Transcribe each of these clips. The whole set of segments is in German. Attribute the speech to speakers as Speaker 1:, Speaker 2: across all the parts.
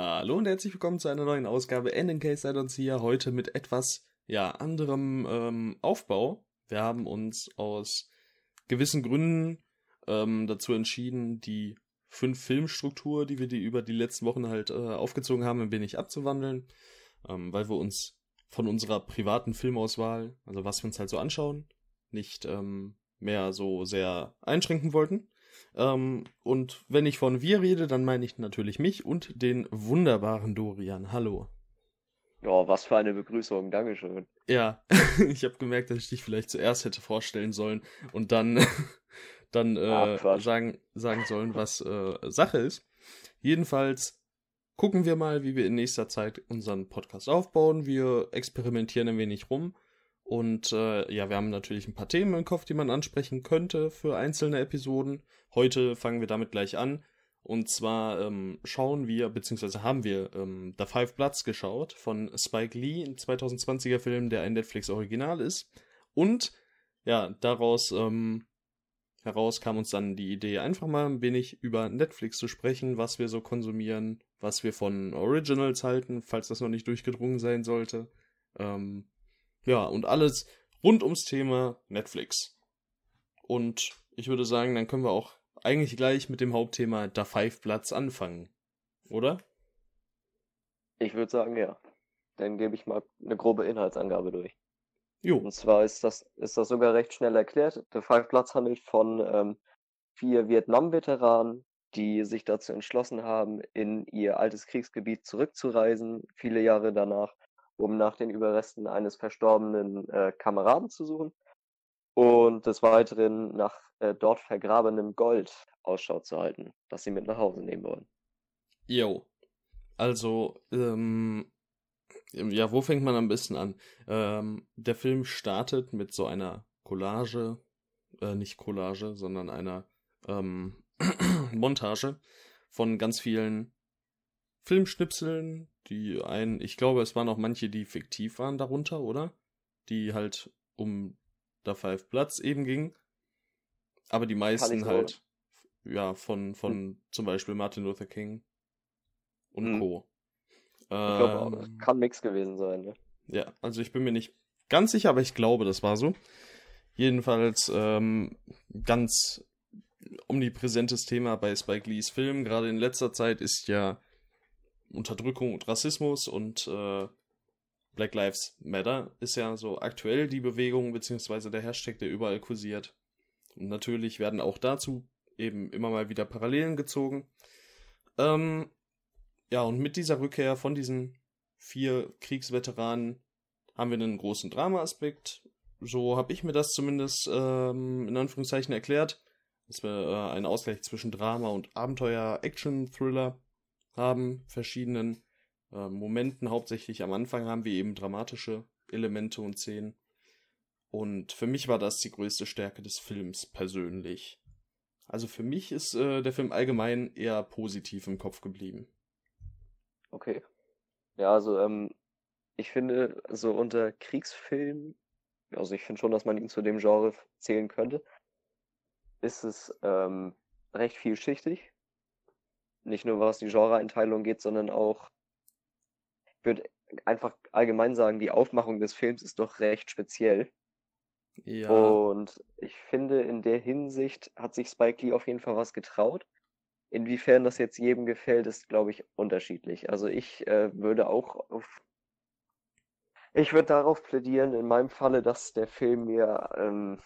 Speaker 1: Hallo und herzlich willkommen zu einer neuen Ausgabe Ending Case Seid uns hier heute mit etwas ja anderem ähm, Aufbau. Wir haben uns aus gewissen Gründen ähm, dazu entschieden, die fünf Filmstruktur, die wir die über die letzten Wochen halt äh, aufgezogen haben, ein wenig abzuwandeln, ähm, weil wir uns von unserer privaten Filmauswahl, also was wir uns halt so anschauen, nicht ähm, mehr so sehr einschränken wollten. Ähm, und wenn ich von wir rede, dann meine ich natürlich mich und den wunderbaren Dorian. Hallo.
Speaker 2: Ja, was für eine Begrüßung, Dankeschön.
Speaker 1: Ja, ich habe gemerkt, dass ich dich vielleicht zuerst hätte vorstellen sollen und dann, dann äh, ah, sagen, sagen sollen, was äh, Sache ist. Jedenfalls gucken wir mal, wie wir in nächster Zeit unseren Podcast aufbauen. Wir experimentieren ein wenig rum und äh, ja, wir haben natürlich ein paar Themen im Kopf, die man ansprechen könnte für einzelne Episoden. Heute fangen wir damit gleich an. Und zwar ähm, schauen wir, beziehungsweise haben wir ähm, The Five Bloods geschaut von Spike Lee, ein 2020er Film, der ein Netflix-Original ist. Und ja, daraus ähm, heraus kam uns dann die Idee, einfach mal ein wenig über Netflix zu sprechen, was wir so konsumieren, was wir von Originals halten, falls das noch nicht durchgedrungen sein sollte. Ähm, ja, und alles rund ums Thema Netflix. Und ich würde sagen, dann können wir auch eigentlich gleich mit dem Hauptthema Da Five Platz anfangen. Oder?
Speaker 2: Ich würde sagen, ja. Dann gebe ich mal eine grobe Inhaltsangabe durch. Jo. Und zwar ist das, ist das sogar recht schnell erklärt. Der Five Platz handelt von ähm, vier Vietnam-Veteranen, die sich dazu entschlossen haben, in ihr altes Kriegsgebiet zurückzureisen, viele Jahre danach, um nach den Überresten eines verstorbenen äh, Kameraden zu suchen und des Weiteren nach äh, dort vergrabenem Gold Ausschau zu halten, das sie mit nach Hause nehmen wollen.
Speaker 1: Jo. Also, ähm, ja, wo fängt man am besten an? Ähm, der Film startet mit so einer Collage, äh, nicht Collage, sondern einer ähm, Montage von ganz vielen Filmschnipseln, die ein, ich glaube, es waren auch manche, die fiktiv waren darunter, oder? Die halt um da Five Platz eben ging. Aber die meisten halt, ja, von, von hm. zum Beispiel Martin Luther King und hm.
Speaker 2: Co. Ich glaube auch, ähm, kann Mix gewesen sein, ne?
Speaker 1: Ja, also ich bin mir nicht ganz sicher, aber ich glaube, das war so. Jedenfalls ähm, ganz omnipräsentes Thema bei Spike Lees Film. Gerade in letzter Zeit ist ja Unterdrückung und Rassismus und äh, Black Lives Matter ist ja so aktuell die Bewegung beziehungsweise der Hashtag, der überall kursiert. Und natürlich werden auch dazu eben immer mal wieder Parallelen gezogen. Ähm, ja, und mit dieser Rückkehr von diesen vier Kriegsveteranen haben wir einen großen Drama-Aspekt. So habe ich mir das zumindest ähm, in Anführungszeichen erklärt, dass wir äh, einen Ausgleich zwischen Drama und Abenteuer, Action, Thriller haben, verschiedenen äh, Momenten. Hauptsächlich am Anfang haben wir eben dramatische Elemente und Szenen. Und für mich war das die größte Stärke des Films persönlich. Also für mich ist äh, der Film allgemein eher positiv im Kopf geblieben.
Speaker 2: Okay. Ja, also ähm, ich finde, so unter Kriegsfilm, also ich finde schon, dass man ihn zu dem Genre zählen könnte, ist es ähm, recht vielschichtig. Nicht nur was die Genreeinteilung geht, sondern auch, ich würde einfach allgemein sagen, die Aufmachung des Films ist doch recht speziell. Ja. Und ich finde, in der Hinsicht hat sich Spike Lee auf jeden Fall was getraut. Inwiefern das jetzt jedem gefällt, ist, glaube ich, unterschiedlich. Also ich äh, würde auch auf. Ich würde darauf plädieren, in meinem Falle, dass der Film mir ähm,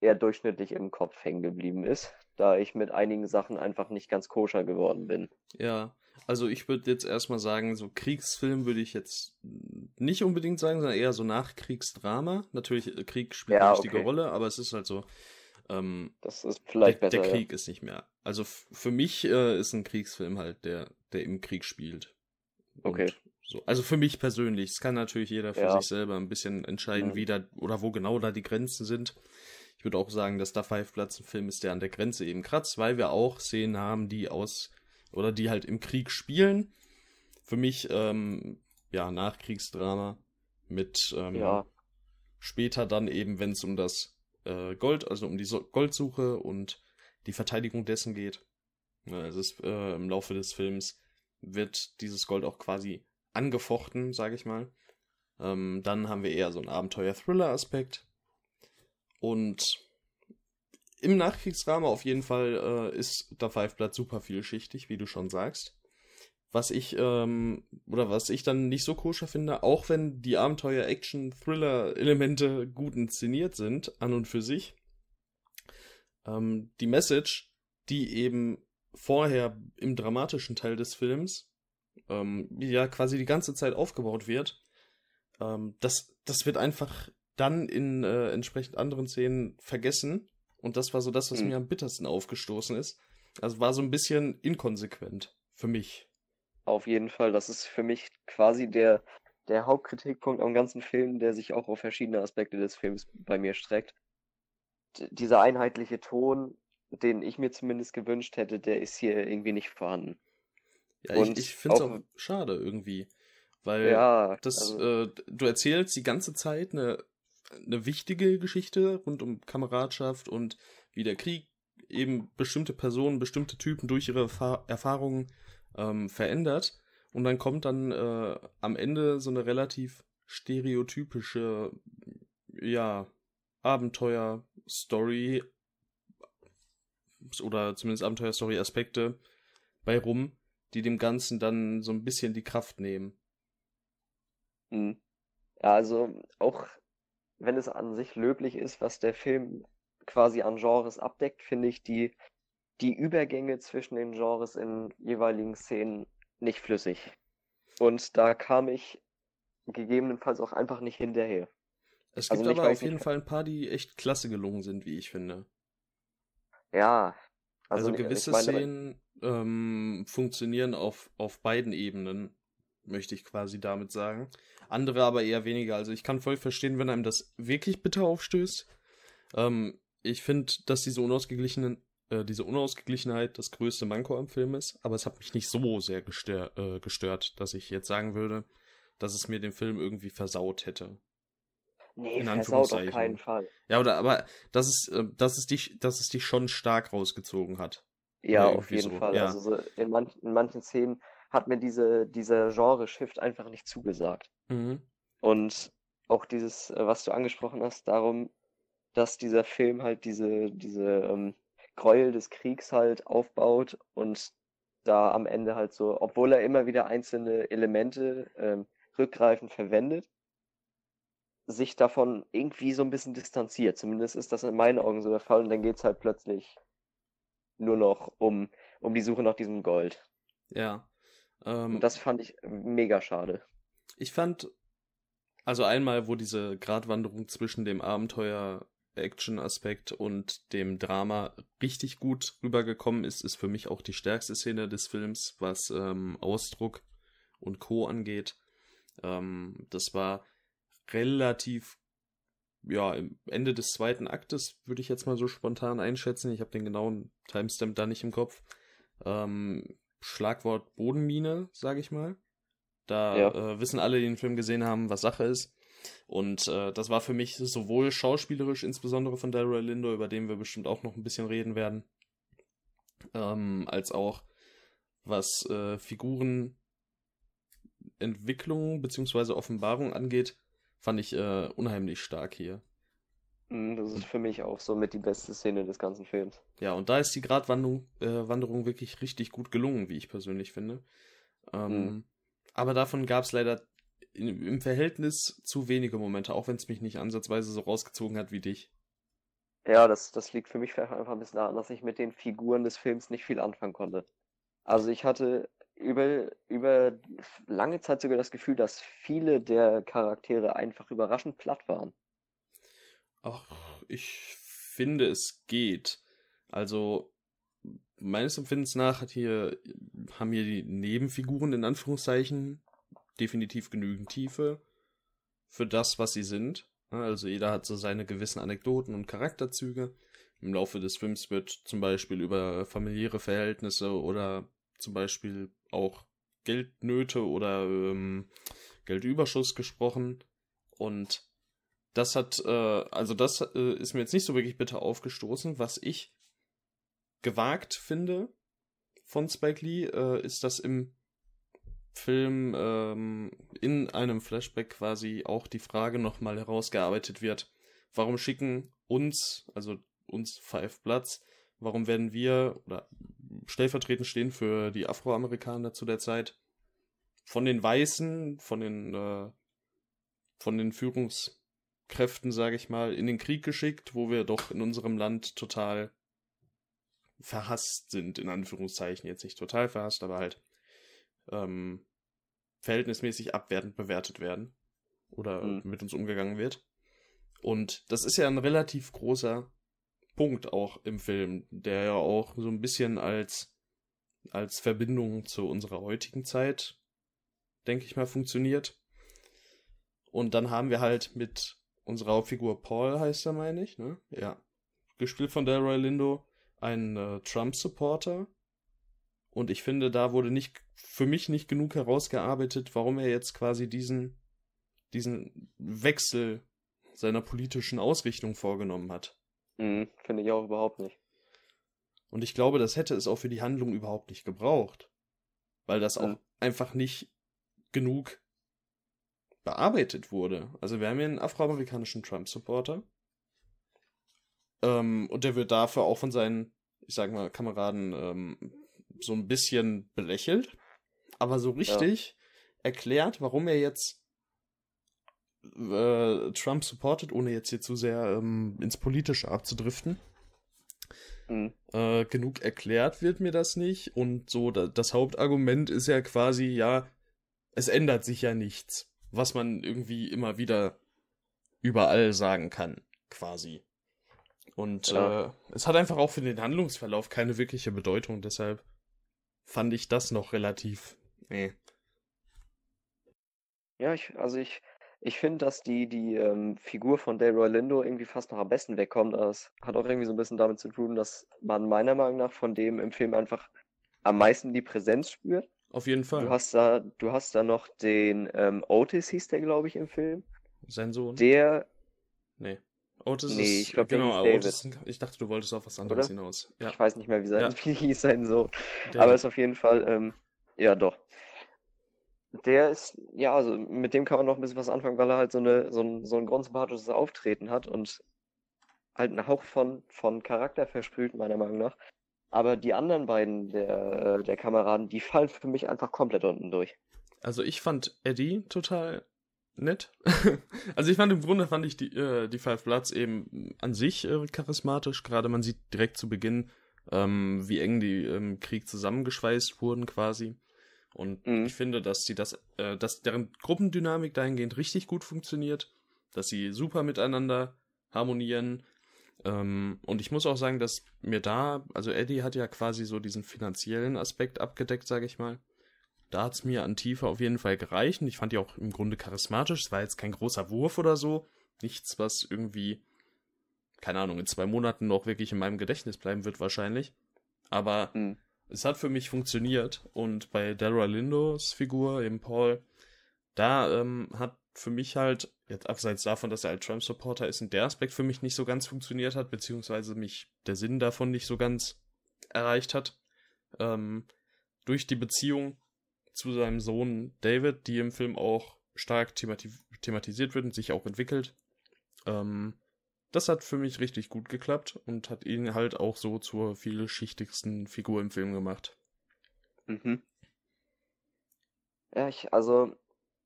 Speaker 2: eher durchschnittlich im Kopf hängen geblieben ist da ich mit einigen Sachen einfach nicht ganz koscher geworden bin.
Speaker 1: Ja, also ich würde jetzt erstmal sagen, so Kriegsfilm würde ich jetzt nicht unbedingt sagen, sondern eher so Nachkriegsdrama. Natürlich, äh, Krieg spielt ja, eine wichtige okay. Rolle, aber es ist halt so. Ähm,
Speaker 2: das ist vielleicht
Speaker 1: der,
Speaker 2: besser.
Speaker 1: Der Krieg ja. ist nicht mehr. Also für mich äh, ist ein Kriegsfilm halt der, der im Krieg spielt.
Speaker 2: Und okay.
Speaker 1: So. Also für mich persönlich. Es kann natürlich jeder für ja. sich selber ein bisschen entscheiden, mhm. wie da oder wo genau da die Grenzen sind. Ich würde auch sagen, dass da Five Platz ein Film ist, der an der Grenze eben kratzt, weil wir auch Szenen haben, die aus oder die halt im Krieg spielen. Für mich, ähm, ja, Nachkriegsdrama mit ähm, ja. später dann eben, wenn es um das äh, Gold, also um die so Goldsuche und die Verteidigung dessen geht. Ja, es ist äh, im Laufe des Films wird dieses Gold auch quasi angefochten, sage ich mal. Ähm, dann haben wir eher so einen Abenteuer-Thriller-Aspekt. Und im Nachkriegsrahmen auf jeden Fall äh, ist der Five Blood super vielschichtig, wie du schon sagst. Was ich, ähm, oder was ich dann nicht so koscher finde, auch wenn die Abenteuer, Action, Thriller-Elemente gut inszeniert sind, an und für sich, ähm, die Message, die eben vorher im dramatischen Teil des Films, ähm, ja quasi die ganze Zeit aufgebaut wird, ähm, das, das wird einfach dann in äh, entsprechend anderen Szenen vergessen und das war so das, was mhm. mir am bittersten aufgestoßen ist. Also war so ein bisschen inkonsequent für mich.
Speaker 2: Auf jeden Fall. Das ist für mich quasi der, der Hauptkritikpunkt am ganzen Film, der sich auch auf verschiedene Aspekte des Films bei mir streckt. D dieser einheitliche Ton, den ich mir zumindest gewünscht hätte, der ist hier irgendwie nicht vorhanden.
Speaker 1: Ja, Und ich, ich finde es auch, auch schade irgendwie. Weil ja, das, also, äh, du erzählst die ganze Zeit eine eine wichtige Geschichte rund um Kameradschaft und wie der Krieg eben bestimmte Personen, bestimmte Typen durch ihre Erfahr Erfahrungen ähm, verändert. Und dann kommt dann äh, am Ende so eine relativ stereotypische, ja, Abenteuer-Story oder zumindest Abenteuer-Story-Aspekte bei rum, die dem Ganzen dann so ein bisschen die Kraft nehmen.
Speaker 2: Mhm. Ja, also auch wenn es an sich löblich ist, was der Film quasi an Genres abdeckt, finde ich die, die Übergänge zwischen den Genres in jeweiligen Szenen nicht flüssig. Und da kam ich gegebenenfalls auch einfach nicht hinterher.
Speaker 1: Es gibt also aber auf jeden nicht, Fall ein paar, die echt klasse gelungen sind, wie ich finde.
Speaker 2: Ja.
Speaker 1: Also, also gewisse meine, Szenen ähm, funktionieren auf, auf beiden Ebenen möchte ich quasi damit sagen. Andere aber eher weniger. Also ich kann voll verstehen, wenn einem das wirklich bitter aufstößt. Ähm, ich finde, dass diese unausgeglichenen, äh, diese Unausgeglichenheit das größte Manko am Film ist, aber es hat mich nicht so sehr gestör, äh, gestört, dass ich jetzt sagen würde, dass es mir den Film irgendwie versaut hätte.
Speaker 2: Nee, in versaut auf keinen Fall.
Speaker 1: Ja, oder aber dass es, äh, dass es dich, dass es dich schon stark rausgezogen hat.
Speaker 2: Ja, auf jeden so. Fall. Ja. Also so in, manch, in manchen Szenen hat mir diese, dieser Genre-Shift einfach nicht zugesagt. Mhm. Und auch dieses, äh, was du angesprochen hast, darum, dass dieser Film halt diese, diese ähm, Gräuel des Kriegs halt aufbaut und da am Ende halt so, obwohl er immer wieder einzelne Elemente ähm, rückgreifend verwendet, sich davon irgendwie so ein bisschen distanziert. Zumindest ist das in meinen Augen so der Fall und dann geht es halt plötzlich nur noch um, um die Suche nach diesem Gold.
Speaker 1: Ja.
Speaker 2: Ähm, das fand ich mega schade.
Speaker 1: Ich fand, also einmal, wo diese Gratwanderung zwischen dem Abenteuer Action-Aspekt und dem Drama richtig gut rübergekommen ist, ist für mich auch die stärkste Szene des Films, was ähm, Ausdruck und Co. angeht. Ähm, das war relativ, ja, im Ende des zweiten Aktes, würde ich jetzt mal so spontan einschätzen. Ich habe den genauen Timestamp da nicht im Kopf. Ähm, Schlagwort Bodenmine, sage ich mal. Da ja. äh, wissen alle, die den Film gesehen haben, was Sache ist. Und äh, das war für mich sowohl schauspielerisch, insbesondere von Daryl Lindo, über den wir bestimmt auch noch ein bisschen reden werden, ähm, als auch was äh, Figurenentwicklung bzw. Offenbarung angeht, fand ich äh, unheimlich stark hier.
Speaker 2: Mhm, das ist für mich auch so mit die beste Szene des ganzen Films.
Speaker 1: Ja, und da ist die Gratwanderung äh, Wanderung wirklich richtig gut gelungen, wie ich persönlich finde. Ähm, mhm. Aber davon gab es leider in, im Verhältnis zu wenige Momente, auch wenn es mich nicht ansatzweise so rausgezogen hat wie dich.
Speaker 2: Ja, das, das liegt für mich vielleicht einfach ein bisschen daran, dass ich mit den Figuren des Films nicht viel anfangen konnte. Also ich hatte über, über lange Zeit sogar das Gefühl, dass viele der Charaktere einfach überraschend platt waren.
Speaker 1: Ach, ich finde, es geht. Also, meines Empfindens nach hat hier, haben hier die Nebenfiguren in Anführungszeichen definitiv genügend Tiefe für das, was sie sind. Also jeder hat so seine gewissen Anekdoten und Charakterzüge. Im Laufe des Films wird zum Beispiel über familiäre Verhältnisse oder zum Beispiel auch Geldnöte oder ähm, Geldüberschuss gesprochen. Und das hat, äh, also das äh, ist mir jetzt nicht so wirklich bitter aufgestoßen. Was ich gewagt finde von Spike Lee, äh, ist das im Film ähm, in einem Flashback quasi auch die Frage nochmal herausgearbeitet wird, warum schicken uns, also uns Five Bloods, warum werden wir oder stellvertretend stehen für die Afroamerikaner zu der Zeit von den Weißen, von den äh, von den Führungskräften, sage ich mal, in den Krieg geschickt, wo wir doch in unserem Land total verhasst sind, in Anführungszeichen. Jetzt nicht total verhasst, aber halt ähm, verhältnismäßig abwertend bewertet werden oder mhm. mit uns umgegangen wird. Und das ist ja ein relativ großer Punkt auch im Film, der ja auch so ein bisschen als, als Verbindung zu unserer heutigen Zeit, denke ich mal, funktioniert. Und dann haben wir halt mit unserer Hauptfigur Paul, heißt er, meine ich, ne? Ja. Gespielt von Delroy Lindo, ein äh, Trump-Supporter. Und ich finde, da wurde nicht, für mich nicht genug herausgearbeitet, warum er jetzt quasi diesen, diesen Wechsel seiner politischen Ausrichtung vorgenommen hat.
Speaker 2: Mhm, finde ich auch überhaupt nicht.
Speaker 1: Und ich glaube, das hätte es auch für die Handlung überhaupt nicht gebraucht. Weil das auch mhm. einfach nicht genug bearbeitet wurde. Also wir haben hier einen afroamerikanischen Trump-Supporter. Ähm, und der wird dafür auch von seinen, ich sag mal, Kameraden ähm, so ein bisschen belächelt. Aber so richtig ja. erklärt, warum er jetzt äh, Trump supportet, ohne jetzt hier zu sehr ähm, ins Politische abzudriften. Mhm. Äh, genug erklärt wird mir das nicht. Und so, da, das Hauptargument ist ja quasi, ja, es ändert sich ja nichts. Was man irgendwie immer wieder überall sagen kann, quasi. Und ja. äh, es hat einfach auch für den Handlungsverlauf keine wirkliche Bedeutung, deshalb fand ich das noch relativ. Nee.
Speaker 2: Ja, ich, also ich, ich finde, dass die, die ähm, Figur von Delroy Lindo irgendwie fast noch am besten wegkommt. Das hat auch irgendwie so ein bisschen damit zu tun, dass man meiner Meinung nach von dem im Film einfach am meisten die Präsenz spürt.
Speaker 1: Auf jeden Fall.
Speaker 2: Du hast da, du hast da noch den ähm, Otis, hieß der, glaube ich, im Film.
Speaker 1: Sein Sohn?
Speaker 2: Der.
Speaker 1: Nee. Otis
Speaker 2: nee,
Speaker 1: ist,
Speaker 2: ich glaube,
Speaker 1: genau, Otis, ich dachte, du wolltest auf was anderes Oder? hinaus.
Speaker 2: Ja. Ich weiß nicht mehr, wie, sein, ja. wie hieß sein Sohn. Der Aber ist auf jeden Fall, ähm, ja, doch. Der ist, ja, also mit dem kann man noch ein bisschen was anfangen, weil er halt so, eine, so, ein, so ein grundsympathisches Auftreten hat und halt einen Hauch von, von Charakter versprüht, meiner Meinung nach. Aber die anderen beiden der, der Kameraden, die fallen für mich einfach komplett unten durch.
Speaker 1: Also ich fand Eddie total nett. also ich fand im Grunde fand ich die, äh, die Five Bloods eben an sich äh, charismatisch. Gerade man sieht direkt zu Beginn, ähm, wie eng die im Krieg zusammengeschweißt wurden quasi. Und mhm. ich finde, dass sie das, äh, dass deren Gruppendynamik dahingehend richtig gut funktioniert, dass sie super miteinander harmonieren. Ähm, und ich muss auch sagen, dass mir da, also Eddie hat ja quasi so diesen finanziellen Aspekt abgedeckt, sage ich mal. Da hat es mir an Tiefe auf jeden Fall gereicht. Und ich fand die auch im Grunde charismatisch. Es war jetzt kein großer Wurf oder so. Nichts, was irgendwie, keine Ahnung, in zwei Monaten noch wirklich in meinem Gedächtnis bleiben wird wahrscheinlich. Aber mhm es hat für mich funktioniert. Und bei Dara Lindos Figur, eben Paul, da ähm, hat für mich halt, jetzt abseits davon, dass er als Trump-Supporter ist, und der Aspekt für mich nicht so ganz funktioniert hat, beziehungsweise mich der Sinn davon nicht so ganz erreicht hat. Ähm, durch die Beziehung zu seinem Sohn David, die im Film auch stark themati thematisiert wird und sich auch entwickelt. Ähm, das hat für mich richtig gut geklappt und hat ihn halt auch so zur vielschichtigsten Figur im Film gemacht.
Speaker 2: Mhm. Ja, ich, also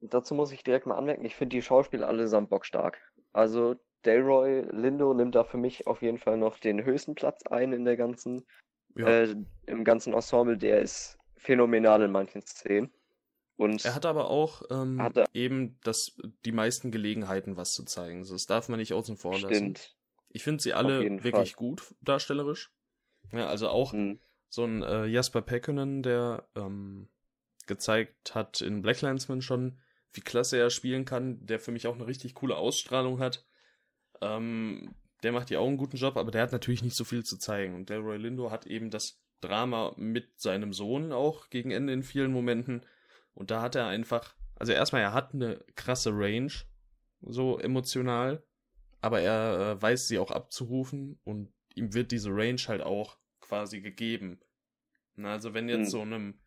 Speaker 2: dazu muss ich direkt mal anmerken, ich finde die Schauspieler allesamt bockstark. Also Delroy Lindo nimmt da für mich auf jeden Fall noch den höchsten Platz ein in der ganzen, ja. äh, im ganzen Ensemble. Der ist phänomenal in manchen Szenen.
Speaker 1: Und er hat aber auch ähm, er, eben das, die meisten Gelegenheiten, was zu zeigen. Das darf man nicht außen vor lassen. Stimmt. Ich finde sie alle wirklich Fall. gut darstellerisch. Ja, also auch mhm. so ein äh, Jasper Pekkonen, der ähm, gezeigt hat in Black Landsman schon, wie klasse er spielen kann, der für mich auch eine richtig coole Ausstrahlung hat. Ähm, der macht ja auch einen guten Job, aber der hat natürlich nicht so viel zu zeigen. Und Delroy Lindo hat eben das Drama mit seinem Sohn auch gegen Ende in vielen Momenten und da hat er einfach, also erstmal, er hat eine krasse Range, so emotional, aber er äh, weiß sie auch abzurufen und ihm wird diese Range halt auch quasi gegeben. Na, also wenn jetzt hm. so einem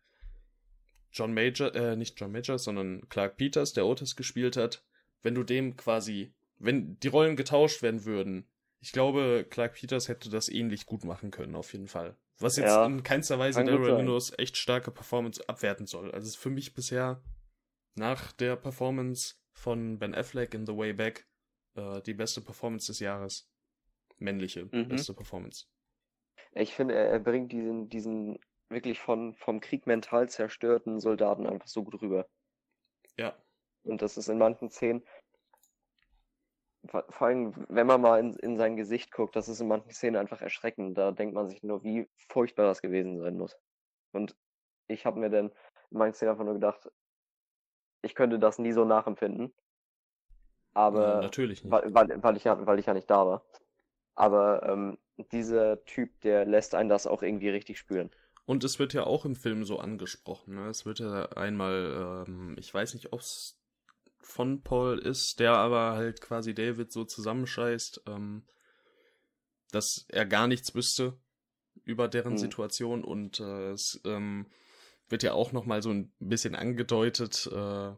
Speaker 1: John Major, äh, nicht John Major, sondern Clark Peters, der Otis gespielt hat, wenn du dem quasi, wenn die Rollen getauscht werden würden, ich glaube, Clark Peters hätte das ähnlich gut machen können, auf jeden Fall. Was jetzt
Speaker 2: Ja,
Speaker 1: in keinster Weise Daryl. Minos echt starke Performance abwerten soll. Also für mich bisher nach der Performance von Ben Affleck in The Way Back äh, die beste Performance des Jahres. Männliche
Speaker 2: Mhm.
Speaker 1: beste Performance.
Speaker 2: Ich finde, er bringt diesen, diesen wirklich von, vom Krieg mental zerstörten Soldaten einfach so gut rüber.
Speaker 1: Ja,
Speaker 2: Und das ist in manchen Szenen, vor allem, wenn man mal in, in sein Gesicht guckt, das ist in manchen Szenen einfach erschreckend. Da denkt man sich nur, wie furchtbar das gewesen sein muss. Und ich habe mir dann in manchen Szenen einfach nur gedacht, ich könnte das nie so nachempfinden. Aber
Speaker 1: natürlich nicht.
Speaker 2: weil, weil, weil, ich ja, weil ich ja nicht da war. Aber ähm, dieser Typ, der lässt einen das auch irgendwie richtig spüren.
Speaker 1: Und es wird ja auch im Film so angesprochen. Ne? Es wird ja einmal, ähm, ich weiß nicht, ob es von Paul ist, der aber halt quasi David so zusammenscheißt, ähm, dass er gar nichts wüsste über deren
Speaker 2: Mhm.
Speaker 1: Situation und äh, es ähm, wird ja auch noch mal so ein bisschen angedeutet, äh,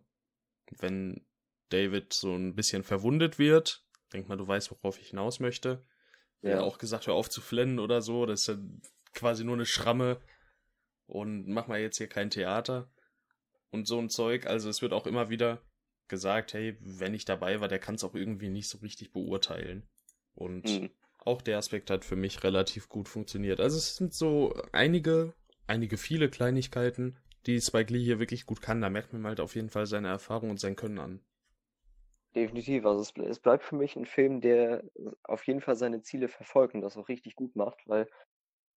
Speaker 1: wenn David so ein bisschen verwundet wird. Denk mal, du weißt, worauf ich hinaus möchte. Ja.
Speaker 2: Ja.
Speaker 1: auch gesagt, hör auf zu flennen oder so. Das ist ja quasi nur eine Schramme. Und mach mal jetzt hier kein Theater. Und so ein Zeug. Also es wird auch immer wieder gesagt, hey, wenn ich dabei war, der kann es auch irgendwie nicht so richtig beurteilen. Und
Speaker 2: Mhm.
Speaker 1: auch der Aspekt hat für mich relativ gut funktioniert. Also es sind so einige, einige viele Kleinigkeiten, die Spike Lee hier wirklich gut kann. Da merkt man halt auf jeden Fall seine Erfahrung und sein Können an.
Speaker 2: Definitiv. Also es, es bleibt für mich ein Film, der auf jeden Fall seine Ziele verfolgt und das auch richtig gut macht, weil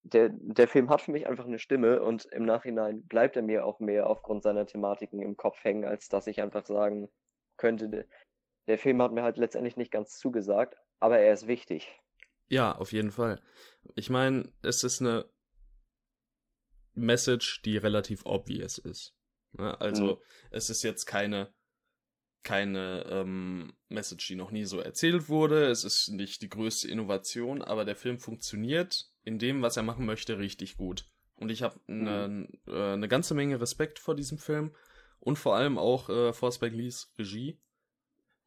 Speaker 2: der, der Film hat für mich einfach eine Stimme und im Nachhinein bleibt er mir auch mehr aufgrund seiner Thematiken im Kopf hängen, als dass ich einfach sagen könnte, der, Film hat mir halt letztendlich nicht ganz zugesagt, aber er ist wichtig.
Speaker 1: Ja, auf jeden Fall. Ich meine, es ist eine Message, die relativ obvious ist. Ne? Also,
Speaker 2: Mhm.
Speaker 1: es ist jetzt keine, keine ähm, Message, die noch nie so erzählt wurde. Es ist nicht die größte Innovation, aber der Film funktioniert in dem, was er machen möchte, richtig gut. Und ich habe eine äh, eine ganze Menge Respekt vor diesem Film und vor allem auch äh, vor Spike Lees Regie.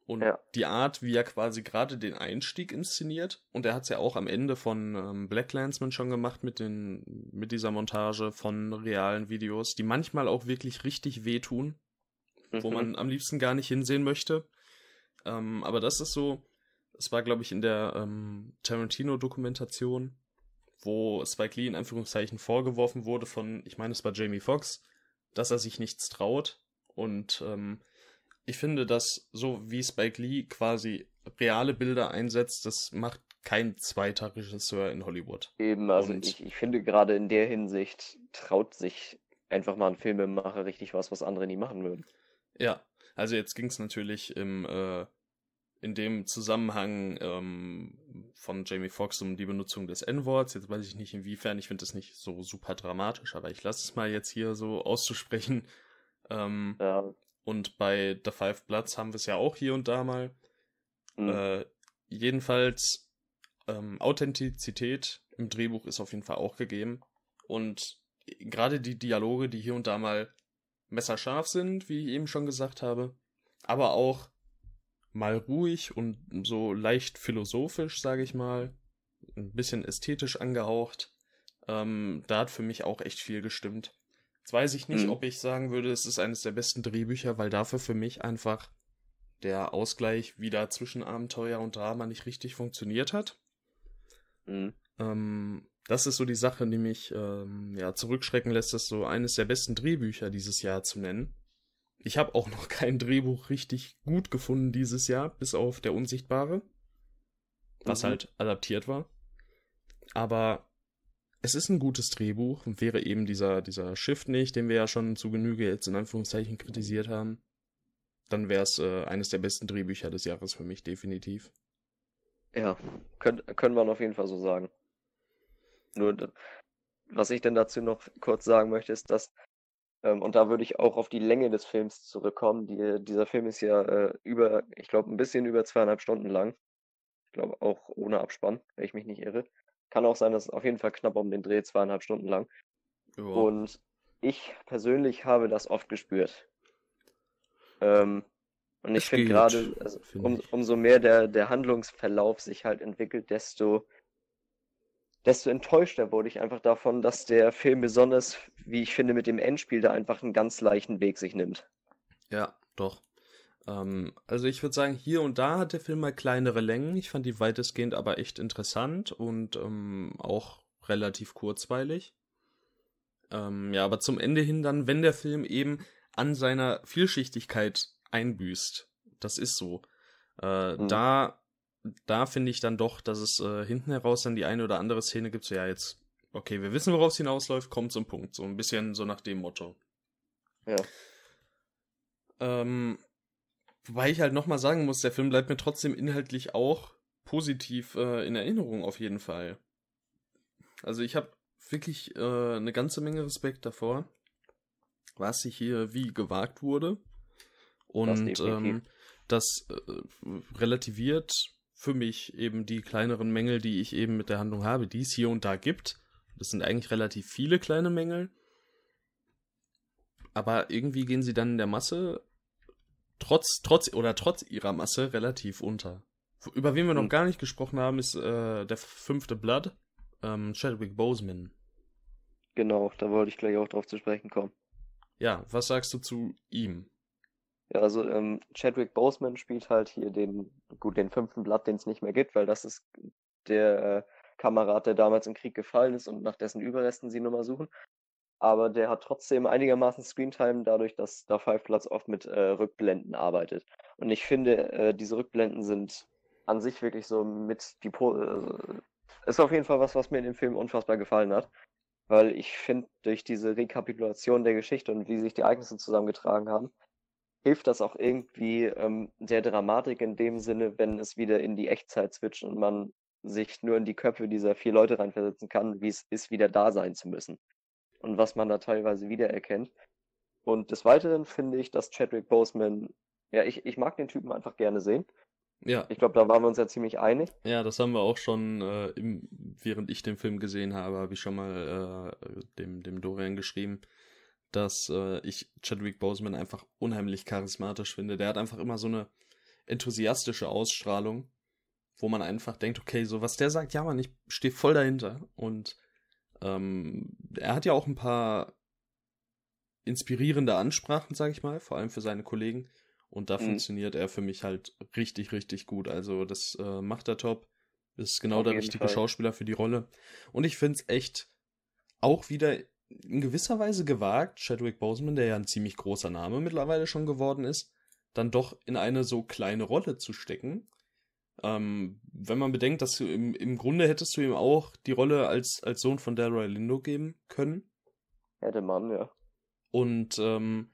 Speaker 1: Und
Speaker 2: Ja.
Speaker 1: die Art, wie er quasi gerade den Einstieg inszeniert. Und er hat es ja auch am Ende von ähm, Black Landsman schon gemacht mit, den, mit dieser Montage von realen Videos, die manchmal auch wirklich richtig wehtun, wo
Speaker 2: Mhm.
Speaker 1: man am liebsten gar nicht hinsehen möchte. Ähm, aber das ist so, es war, glaube ich, in der ähm, Tarantino-Dokumentation, wo Spike Lee in Anführungszeichen vorgeworfen wurde von, ich meine, es war Jamie Foxx, dass er sich nichts traut. Und ähm, ich finde, dass so wie Spike Lee quasi reale Bilder einsetzt, das macht kein zweiter Regisseur in Hollywood.
Speaker 2: Eben, also
Speaker 1: Und-
Speaker 2: ich, ich finde gerade in der Hinsicht traut sich einfach mal ein Filmemacher richtig was, was andere nie machen würden.
Speaker 1: Ja, also jetzt ging es natürlich im, äh, in dem Zusammenhang ähm, von Jamie Foxx um die Benutzung des N-Worts. Jetzt weiß ich nicht inwiefern, ich finde das nicht so super dramatisch, aber ich lasse es mal jetzt hier so auszusprechen. Ähm,
Speaker 2: Ja,
Speaker 1: und bei The Five Bloods haben wir es ja auch hier und da mal.
Speaker 2: mhm.
Speaker 1: Äh, jedenfalls, ähm, Authentizität im Drehbuch ist auf jeden Fall auch gegeben. Und gerade die Dialoge, die hier und da mal messerscharf sind, wie ich eben schon gesagt habe, aber auch mal ruhig und so leicht philosophisch, sage ich mal, ein bisschen ästhetisch angehaucht. Ähm, da hat für mich auch echt viel gestimmt. Jetzt weiß ich nicht,
Speaker 2: Mhm.
Speaker 1: ob ich sagen würde, es ist eines der besten Drehbücher, weil dafür für mich einfach der Ausgleich wieder zwischen Abenteuer und Drama nicht richtig funktioniert hat.
Speaker 2: Mhm.
Speaker 1: Ähm, das ist so die Sache, die mich ähm, ja, zurückschrecken lässt, das so eines der besten Drehbücher dieses Jahr zu nennen. Ich habe auch noch kein Drehbuch richtig gut gefunden dieses Jahr, bis auf Der Unsichtbare, was
Speaker 2: Mhm.
Speaker 1: halt adaptiert war. Aber es ist ein gutes Drehbuch und wäre eben dieser, dieser Shift nicht, den wir ja schon zu Genüge jetzt in Anführungszeichen kritisiert haben, dann wäre es äh, eines der besten Drehbücher des Jahres für mich, definitiv.
Speaker 2: Ja, könnt, können man auf jeden Fall so sagen. Nur, was ich denn dazu noch kurz sagen möchte, ist, dass, ähm, und da würde ich auch auf die Länge des Films zurückkommen. Die, dieser Film ist ja äh, über, ich glaube, ein bisschen über zweieinhalb Stunden lang. Ich glaube auch ohne Abspann, wenn ich mich nicht irre. Kann auch sein, dass es auf jeden Fall knapp um den Dreh zweieinhalb Stunden lang.
Speaker 1: Ja.
Speaker 2: Und ich persönlich habe das oft gespürt. Ähm, und ich finde gerade, also, um, umso mehr der, der Handlungsverlauf sich halt entwickelt, desto, desto enttäuschter wurde ich einfach davon, dass der Film besonders, wie ich finde, mit dem Endspiel da einfach einen ganz leichten Weg sich nimmt.
Speaker 1: Ja, doch. Ähm, also ich würde sagen, hier und da hat der Film mal kleinere Längen. Ich fand die weitestgehend aber echt interessant und ähm, auch relativ kurzweilig. Ähm, ja, aber zum Ende hin dann, wenn der Film eben an seiner Vielschichtigkeit einbüßt, das ist so, äh,
Speaker 2: Mhm.
Speaker 1: da, da finde ich dann doch, dass es äh, hinten heraus dann die eine oder andere Szene gibt, so ja jetzt, okay, wir wissen, worauf es hinausläuft, kommt zum Punkt. So ein bisschen so nach dem Motto.
Speaker 2: Ja.
Speaker 1: Ähm, wobei ich halt nochmal sagen muss, der Film bleibt mir trotzdem inhaltlich auch positiv äh, in Erinnerung auf jeden Fall. Also ich habe wirklich äh, eine ganze Menge Respekt davor, was sich hier wie gewagt wurde. Und
Speaker 2: definitiv.
Speaker 1: ähm, das äh, relativiert für mich eben die kleineren Mängel, die ich eben mit der Handlung habe, die es hier und da gibt. Das sind eigentlich relativ viele kleine Mängel. Aber irgendwie gehen sie dann in der Masse trotz, trotz oder trotz ihrer Masse relativ unter. Über wen wir noch
Speaker 2: Hm.
Speaker 1: gar nicht gesprochen haben, ist äh, der fünfte Blood, ähm, Chadwick Boseman.
Speaker 2: Genau, da wollte ich gleich auch drauf zu sprechen kommen.
Speaker 1: Ja, was sagst du zu ihm?
Speaker 2: Ja, also ähm, Chadwick Boseman spielt halt hier den, gut, den fünften Blatt, den es nicht mehr gibt, weil das ist der äh, Kamerad, der damals im Krieg gefallen ist und nach dessen Überresten sie nochmal suchen. Aber der hat trotzdem einigermaßen Screentime, dadurch, dass da Five Bloods oft mit äh, Rückblenden arbeitet. Und ich finde, äh, diese Rückblenden sind an sich wirklich so mit die po äh, ist auf jeden Fall was, was mir in dem Film unfassbar gefallen hat. Weil ich finde, durch diese Rekapitulation der Geschichte und wie sich die Ereignisse zusammengetragen haben, hilft das auch irgendwie ähm, der Dramatik in dem Sinne, wenn es wieder in die Echtzeit switcht und man sich nur in die Köpfe dieser vier Leute reinversetzen kann, wie es ist, wieder da sein zu müssen. Und was man da teilweise wiedererkennt. Und des Weiteren finde ich, dass Chadwick Boseman, ja, ich, ich mag den Typen einfach gerne sehen.
Speaker 1: Ja,
Speaker 2: Ich glaube, da waren wir uns ja ziemlich einig.
Speaker 1: ja, das haben wir auch schon, äh, im, während ich den Film gesehen habe, habe ich schon mal äh, dem, dem Dorian geschrieben, dass äh, ich Chadwick Boseman einfach unheimlich charismatisch finde. Der hat einfach immer so eine enthusiastische Ausstrahlung, wo man einfach denkt, okay, so was der sagt, ja man, ich stehe voll dahinter. Und ähm, er hat ja auch ein paar inspirierende Ansprachen, sag ich mal, vor allem für seine Kollegen. Und da
Speaker 2: Mhm.
Speaker 1: funktioniert er für mich halt richtig, richtig gut. Also das äh, macht er top. Ist genau
Speaker 2: Auf
Speaker 1: der richtige
Speaker 2: Fall.
Speaker 1: Schauspieler für die Rolle. Und ich finde es echt auch wieder in gewisser Weise gewagt, Chadwick Boseman, der ja ein ziemlich großer Name mittlerweile schon geworden ist, dann doch in eine so kleine Rolle zu stecken. Ähm, wenn man bedenkt, dass du im, im Grunde hättest du ihm auch die Rolle als, als Sohn von Delroy Lindo geben können.
Speaker 2: Hätte man, ja.
Speaker 1: Und ähm,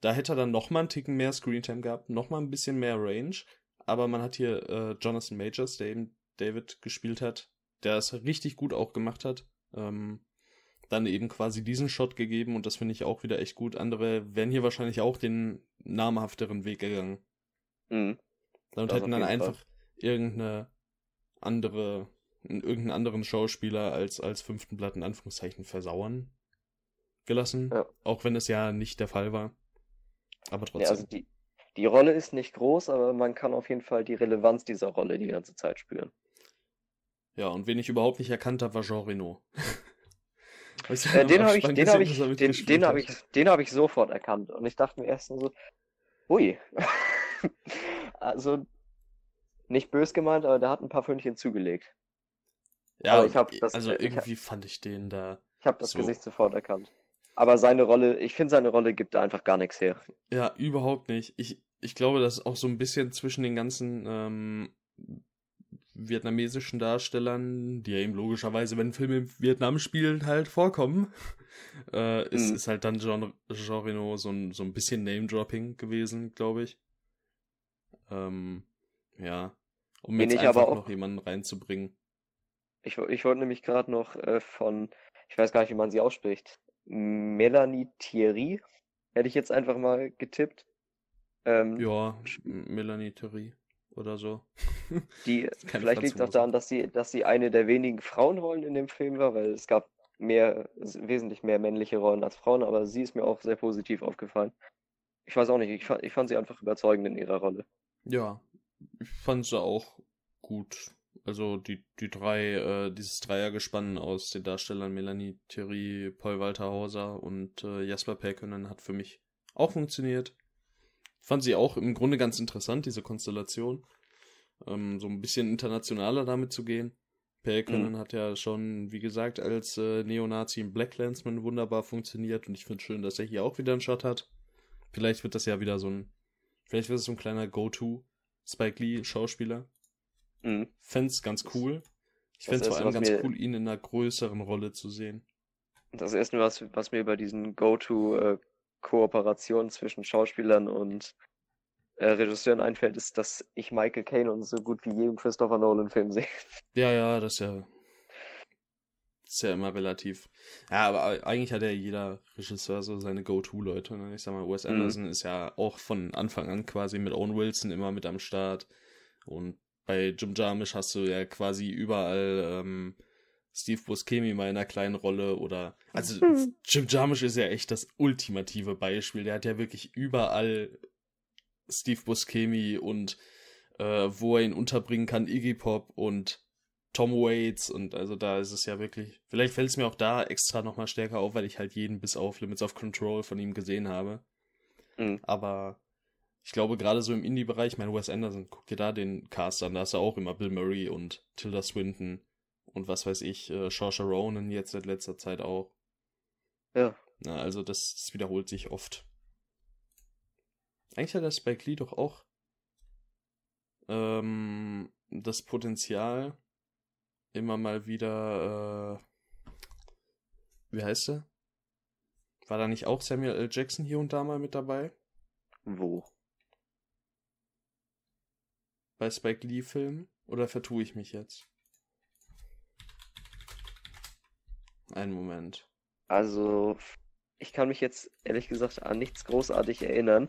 Speaker 1: da hätte er dann noch mal einen Ticken mehr Screentime gehabt, noch mal ein bisschen mehr Range. Aber man hat hier äh, Jonathan Majors, der eben David gespielt hat, der es richtig gut auch gemacht hat. Ähm, dann eben quasi diesen Shot gegeben und das finde ich auch wieder echt gut. Andere wären hier wahrscheinlich auch den namhafteren Weg gegangen.
Speaker 2: Mhm.
Speaker 1: Und
Speaker 2: Das
Speaker 1: hätten dann
Speaker 2: jeden Fall.
Speaker 1: einfach irgendeine andere, irgendeinen anderen Schauspieler als, als fünften Blatt in Anführungszeichen versauern gelassen.
Speaker 2: Ja.
Speaker 1: Auch wenn es ja nicht der Fall war. Aber
Speaker 2: Ja,
Speaker 1: trotzdem.
Speaker 2: also die, die Rolle ist nicht groß, aber man kann auf jeden Fall die Relevanz dieser Rolle die ganze Zeit spüren.
Speaker 1: ja, und wen ich überhaupt nicht erkannt habe, war Jean Reno.
Speaker 2: Äh, den habe ich, den habe ich, den, den habe ich, den habe ich sofort erkannt. Und ich dachte mir erst so, ui. also, nicht bös gemeint, aber der hat ein paar Pfönnchen zugelegt.
Speaker 1: Ja,
Speaker 2: ich das-
Speaker 1: also
Speaker 2: ich
Speaker 1: irgendwie fand ich den da.
Speaker 2: Ich habe das
Speaker 1: So.
Speaker 2: Gesicht sofort erkannt. Aber seine Rolle, ich finde, seine Rolle gibt da einfach gar nichts her.
Speaker 1: Ja, überhaupt nicht. Ich, ich glaube, das ist auch so ein bisschen zwischen den ganzen ähm, vietnamesischen Darstellern, die ja eben logischerweise, wenn Filme in Vietnam spielen, halt vorkommen, äh, ist,
Speaker 2: Mhm.
Speaker 1: ist halt dann Jean, Jean Reno so ein, so ein bisschen Name-Dropping gewesen, glaube ich. Ähm, ja. Um
Speaker 2: Den
Speaker 1: jetzt einfach
Speaker 2: auch-
Speaker 1: noch jemanden reinzubringen.
Speaker 2: Ich, ich wollte nämlich gerade noch äh, von, ich weiß gar nicht, wie man sie ausspricht, Melanie Thierry, hätte ich jetzt einfach mal getippt. Ähm,
Speaker 1: Ja, Melanie Thierry oder so.
Speaker 2: Die, vielleicht liegt es auch daran, dass sie, dass sie eine der wenigen Frauenrollen in dem Film war, weil es gab mehr, wesentlich mehr männliche Rollen als Frauen, aber sie ist mir auch sehr positiv aufgefallen. Ich weiß auch nicht, ich fand, ich fand sie einfach überzeugend in ihrer Rolle.
Speaker 1: Ja, ich fand sie auch gut. Also die, die drei, äh, dieses Dreiergespann aus den Darstellern Melanie Thierry, Paul Walter Hauser und äh, Jasper Pelkönen hat für mich auch funktioniert. Fand sie auch im Grunde ganz interessant, diese Konstellation. Ähm, so ein bisschen internationaler damit zu gehen. Pelkönen mhm. hat ja schon, wie gesagt, als äh, Neonazi im Black Landsman wunderbar funktioniert und ich finde schön, dass er hier auch wieder einen Shot hat. Vielleicht wird das ja wieder so ein, vielleicht wird es so ein kleiner Go-To Spike Lee Schauspieler. Mhm. Fände ganz cool. Ich fände es vor allem ganz cool, ihn in einer größeren Rolle zu sehen.
Speaker 2: Das erste, was, was mir bei diesen Go-To-Kooperationen zwischen Schauspielern und äh, Regisseuren einfällt, ist, dass ich Michael Caine und so gut wie jedem Christopher Nolan-Film sehe.
Speaker 1: Ja, ja, das ist ja ist ja immer relativ. Ja, aber eigentlich hat ja jeder Regisseur so seine Go-To-Leute. Ne? Ich sag mal, Wes mhm. Anderson mhm. ist ja auch von Anfang an quasi mit Owen Wilson immer mit am Start. Und bei Jim Jarmusch hast du ja quasi überall ähm, Steve Buscemi mal in einer kleinen Rolle oder also mhm. Jim Jarmusch ist ja echt das ultimative Beispiel. Der hat ja wirklich überall Steve Buscemi und äh, wo er ihn unterbringen kann, Iggy Pop und Tom Waits und also da ist es ja wirklich, vielleicht fällt es mir auch da extra nochmal stärker auf, weil ich halt jeden bis auf Limits of Control von ihm gesehen habe. Mhm. Aber ich glaube gerade so im Indie-Bereich, mein Wes Anderson, guck dir da den Cast an, da ist ja auch immer Bill Murray und Tilda Swinton und was weiß ich, äh, Saoirse Ronan jetzt seit letzter Zeit auch.
Speaker 2: Ja.
Speaker 1: Na, also das, das wiederholt sich oft. Eigentlich hat der Spike Lee doch auch ähm, das Potenzial, immer mal wieder, äh, wie heißt er? War da nicht auch Samuel L. Jackson hier und da mal mit dabei?
Speaker 2: Wo?
Speaker 1: Bei Spike Lee Filmen? Oder vertue ich mich jetzt? Einen Moment.
Speaker 2: Also, ich kann mich jetzt ehrlich gesagt an nichts großartig erinnern.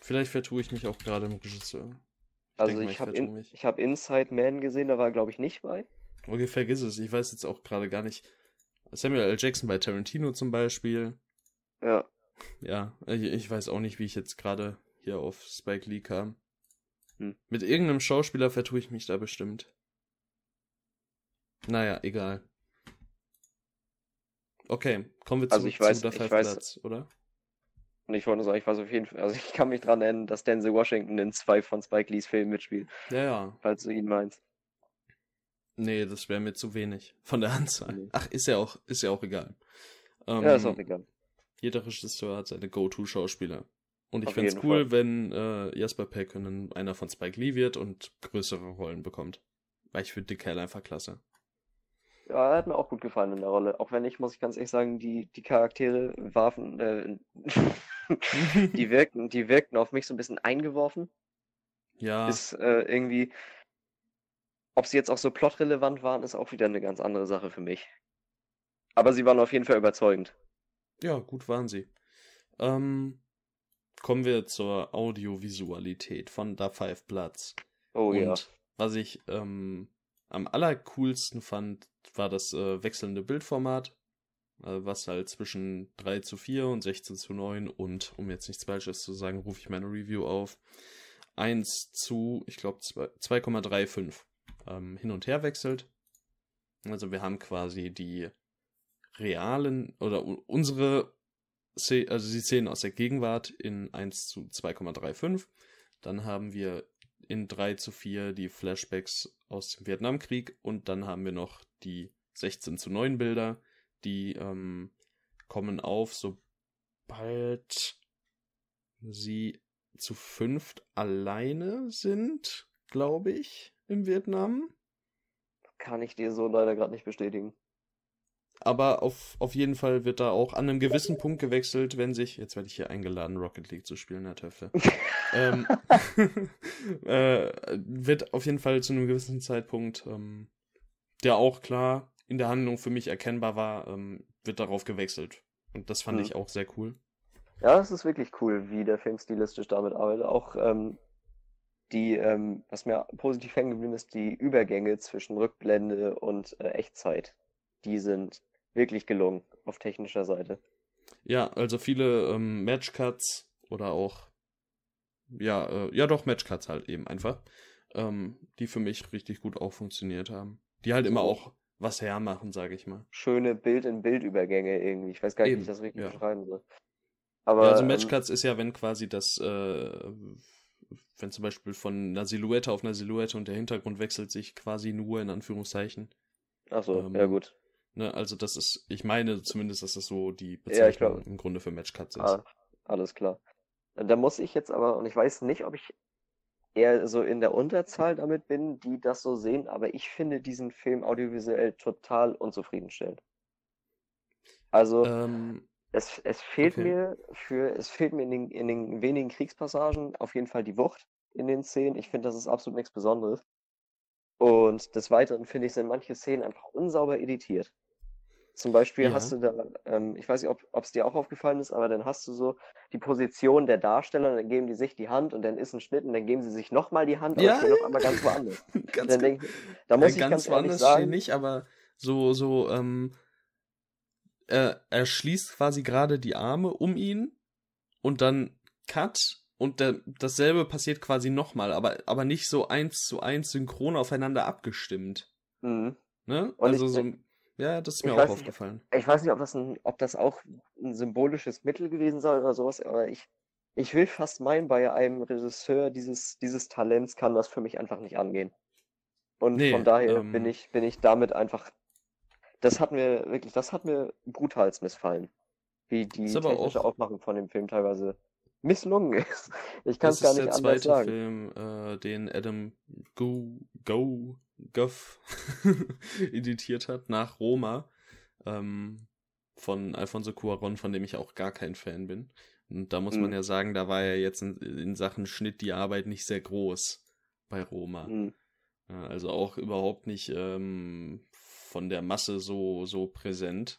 Speaker 1: Vielleicht vertue ich mich auch gerade im Regisseur.
Speaker 2: Ich also, ich, ich habe in, hab Inside Man gesehen, da war er, glaube ich, nicht bei.
Speaker 1: Okay, vergiss es. Ich weiß jetzt auch gerade gar nicht. Samuel L. Jackson bei Tarantino zum Beispiel.
Speaker 2: Ja.
Speaker 1: Ja, ich, ich weiß auch nicht, wie ich jetzt gerade hier auf Spike Lee kam. Hm. Mit irgendeinem Schauspieler vertue ich mich da bestimmt. Naja, egal. Okay, kommen wir zu,
Speaker 2: also ich weiß,
Speaker 1: zu der
Speaker 2: ich weiß, oder? Und ich wollte nur sagen, ich weiß auf jeden Fall, also ich kann mich dran erinnern, dass Denzel Washington in zwei von Spike Lees Filmen mitspielt.
Speaker 1: Ja, ja.
Speaker 2: Falls du ihn meinst.
Speaker 1: Nee, das wäre mir zu wenig von der Anzahl. Nee. Ach, ist ja auch, ist ja auch egal.
Speaker 2: Ähm, ja, ist auch egal.
Speaker 1: Jeder Regisseur hat seine Go-To-Schauspieler. Und ich fände es cool, Fall. wenn äh, Jasper Pelkönen einer von Spike Lee wird und größere Rollen bekommt. Weil ich finde den Kerl einfach klasse.
Speaker 2: Ja, er hat mir auch gut gefallen in der Rolle. Auch wenn ich, muss ich ganz ehrlich sagen, die, die Charaktere warfen, äh, die wirkten, die wirkten auf mich so ein bisschen eingeworfen.
Speaker 1: Ja.
Speaker 2: Ist äh, irgendwie, ob sie jetzt auch so plotrelevant waren, ist auch wieder eine ganz andere Sache für mich. Aber sie waren auf jeden Fall überzeugend.
Speaker 1: Ja, gut waren sie. Ähm, kommen wir zur Audiovisualität von Da Five Bloods.
Speaker 2: Oh Und ja.
Speaker 1: Was ich ähm, am allercoolsten fand, war das äh, wechselnde Bildformat, äh, was halt zwischen 3 zu 4 und 16 zu 9 und, um jetzt nichts Falsches zu sagen, rufe ich meine Review auf, 1 zu, ich glaube, 2,35 ähm, hin und her wechselt. Also wir haben quasi die realen oder unsere, also die Szenen aus der Gegenwart in 1 zu 2,35. Dann haben wir in 3 zu 4 die Flashbacks aus dem Vietnamkrieg und dann haben wir noch die 16 zu 9 Bilder, die ähm, kommen auf, sobald sie zu fünft alleine sind, glaube ich im Vietnam.
Speaker 2: Kann ich dir so leider gerade nicht bestätigen.
Speaker 1: Aber auf, auf jeden Fall wird da auch an einem gewissen Punkt gewechselt, wenn sich, jetzt werde ich hier eingeladen, Rocket League zu spielen, Herr Töffe. ähm, äh, wird auf jeden Fall zu einem gewissen Zeitpunkt, ähm, der auch klar in der Handlung für mich erkennbar war, ähm, wird darauf gewechselt. Und das fand hm. ich auch sehr cool.
Speaker 2: Ja, es ist wirklich cool, wie der Film stilistisch damit arbeitet. Auch ähm, die, ähm, was mir positiv hängen geblieben ist, die Übergänge zwischen Rückblende und äh, Echtzeit, die sind wirklich gelungen auf technischer Seite.
Speaker 1: Ja, also viele ähm, Matchcuts oder auch, ja, äh, ja doch, Matchcuts halt eben einfach, ähm, die für mich richtig gut auch funktioniert haben. Die halt immer auch was hermachen, sage ich mal.
Speaker 2: Schöne Bild-in-Bild-Übergänge irgendwie. Ich weiß gar nicht, wie ich das richtig
Speaker 1: ja.
Speaker 2: beschreiben soll.
Speaker 1: Aber, ja, also ähm, Matchcuts ähm, ist ja, wenn quasi das, äh, wenn zum Beispiel von einer Silhouette auf einer Silhouette und der Hintergrund wechselt sich quasi nur in Anführungszeichen.
Speaker 2: Ach so, ähm, ja gut.
Speaker 1: Ne, also das ist, ich meine zumindest, dass das so die Bezeichnung ja, im Grunde für Matchcuts ist. Ah,
Speaker 2: alles klar. Da muss ich jetzt aber, und ich weiß nicht, ob ich eher so in der Unterzahl damit bin, die das so sehen, aber ich finde diesen Film audiovisuell total unzufriedenstellend. Also ähm, es, es fehlt okay. mir für, es fehlt mir in den, in den wenigen Kriegspassagen auf jeden Fall die Wucht in den Szenen. Ich finde, das ist absolut nichts Besonderes. Und des Weiteren finde ich, sind manche Szenen einfach unsauber editiert. Zum Beispiel ja. hast du da, ähm, ich weiß nicht, ob es dir auch aufgefallen ist, aber dann hast du so die Position der Darsteller, dann geben die sich die Hand und dann ist ein Schnitt und dann geben sie sich nochmal die Hand, aber ja. stehen auf einmal ganz woanders. ganz, denk, da muss ja, ich ganz, ganz woanders sagen,
Speaker 1: nicht, aber so, so, ähm, er, er schließt quasi gerade die Arme um ihn und dann Cut und der, dasselbe passiert quasi nochmal, aber, aber nicht so eins zu eins synchron aufeinander abgestimmt. Mhm. Ne? also ich, so ja, das ist mir auch aufgefallen.
Speaker 2: Nicht, ich weiß nicht, ob das, ein, ob das auch ein symbolisches Mittel gewesen soll oder sowas, aber ich, ich will fast meinen, bei einem Regisseur dieses, dieses Talents kann das für mich einfach nicht angehen. Und nee, von daher ähm, bin ich, bin ich damit einfach. Das hat mir wirklich, das hat mir brutal missfallen. Wie die technische auch, Aufmachung von dem Film teilweise misslungen ist. Ich kann es gar nicht anders sagen.
Speaker 1: Das ist der zweite Film, äh, den Adam Go, Go Goff editiert hat, nach Roma, ähm, von Alfonso Cuaron, von dem ich auch gar kein Fan bin. Und da muss mhm. man ja sagen, da war ja jetzt in, in, Sachen Schnitt die Arbeit nicht sehr groß bei Roma. Mhm. Also auch überhaupt nicht ähm, von der Masse so, so präsent.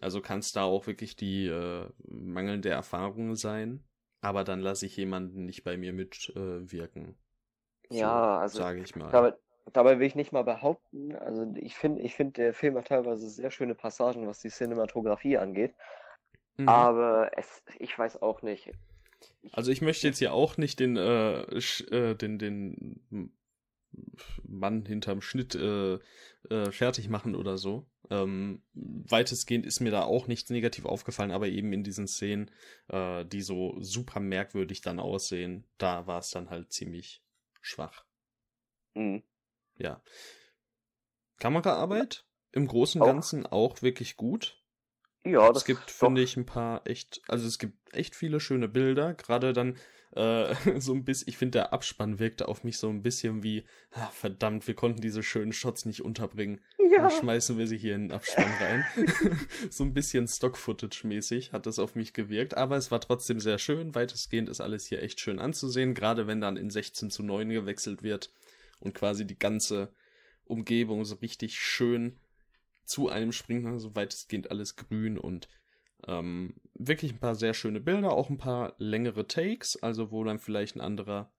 Speaker 1: Also kann es da auch wirklich die äh, mangelnde Erfahrung sein. Aber dann lasse ich jemanden nicht bei mir mitwirken.
Speaker 2: Äh, so, ja, also sage ich mal. Damit, Dabei will ich nicht mal behaupten, also ich finde, ich finde, der Film hat teilweise sehr schöne Passagen, was die Cinematografie angeht. Mhm. Aber es, ich weiß auch nicht.
Speaker 1: Ich, also ich möchte jetzt hier auch nicht den, äh, äh, den, den Mann hinterm Schnitt äh, äh, fertig machen oder so. Ähm, weitestgehend ist mir da auch nichts negativ aufgefallen, aber eben in diesen Szenen, äh, die so super merkwürdig dann aussehen, da war es dann halt ziemlich schwach. Mhm ja. Kameraarbeit im Großen und Ganzen auch wirklich gut. Ja, das Es gibt, finde ich, ein paar echt, also es gibt echt viele schöne Bilder, gerade dann äh, so ein bisschen, ich finde, der Abspann wirkte auf mich so ein bisschen wie, ah, verdammt, wir konnten diese schönen Shots nicht unterbringen. Ja. Dann schmeißen wir sie hier in den Abspann rein. so ein bisschen Stock-Footage-mäßig hat das auf mich gewirkt, aber es war trotzdem sehr schön. Weitestgehend ist alles hier echt schön anzusehen, gerade wenn dann in 16 zu 9 gewechselt wird und quasi die ganze Umgebung so richtig schön zu einem springt, ne? so weitestgehend alles grün und ähm, wirklich ein paar sehr schöne Bilder, auch ein paar längere Takes, also wo dann vielleicht ein anderer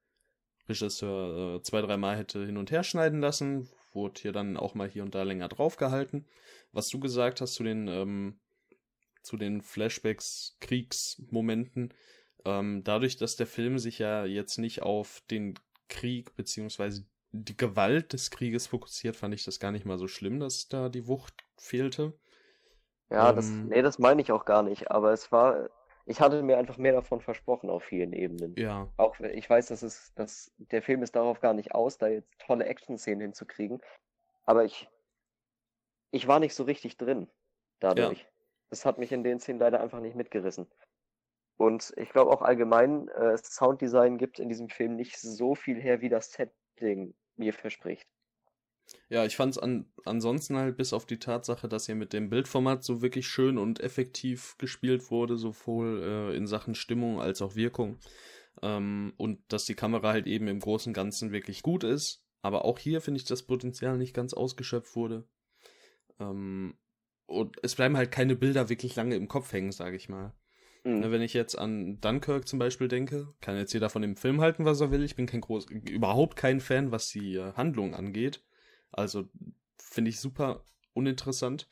Speaker 1: Regisseur äh, zwei, dreimal hätte hin und her schneiden lassen, wurde hier dann auch mal hier und da länger draufgehalten. Was du gesagt hast zu den, ähm, zu den Flashbacks, Kriegsmomenten, ähm, dadurch, dass der Film sich ja jetzt nicht auf den Krieg beziehungsweise die Gewalt des Krieges fokussiert, fand ich das gar nicht mal so schlimm, dass da die Wucht fehlte.
Speaker 2: Ja, ähm, das, nee, das meine ich auch gar nicht, aber es war, ich hatte mir einfach mehr davon versprochen auf vielen Ebenen.
Speaker 1: Ja.
Speaker 2: Auch ich weiß, dass es, dass der Film ist darauf gar nicht aus, da jetzt tolle Action-Szenen hinzukriegen, aber ich, ich war nicht so richtig drin dadurch. Ja. Das hat mich in den Szenen leider einfach nicht mitgerissen. Und ich glaube auch allgemein, äh, Sounddesign gibt in diesem Film nicht so viel her wie das Setting mir verspricht.
Speaker 1: Ja, ich fand es an, ansonsten halt bis auf die Tatsache, dass hier mit dem Bildformat so wirklich schön und effektiv gespielt wurde, sowohl äh, in Sachen Stimmung als auch Wirkung. Ähm, und dass die Kamera halt eben im Großen und Ganzen wirklich gut ist. Aber auch hier finde ich das Potenzial nicht ganz ausgeschöpft wurde. Ähm, und es bleiben halt keine Bilder wirklich lange im Kopf hängen, sage ich mal. Mhm. Wenn ich jetzt an Dunkirk zum Beispiel denke, kann jetzt jeder von dem Film halten, was er will. Ich bin kein groß, überhaupt kein Fan, was die äh, Handlung angeht. Also finde ich super uninteressant.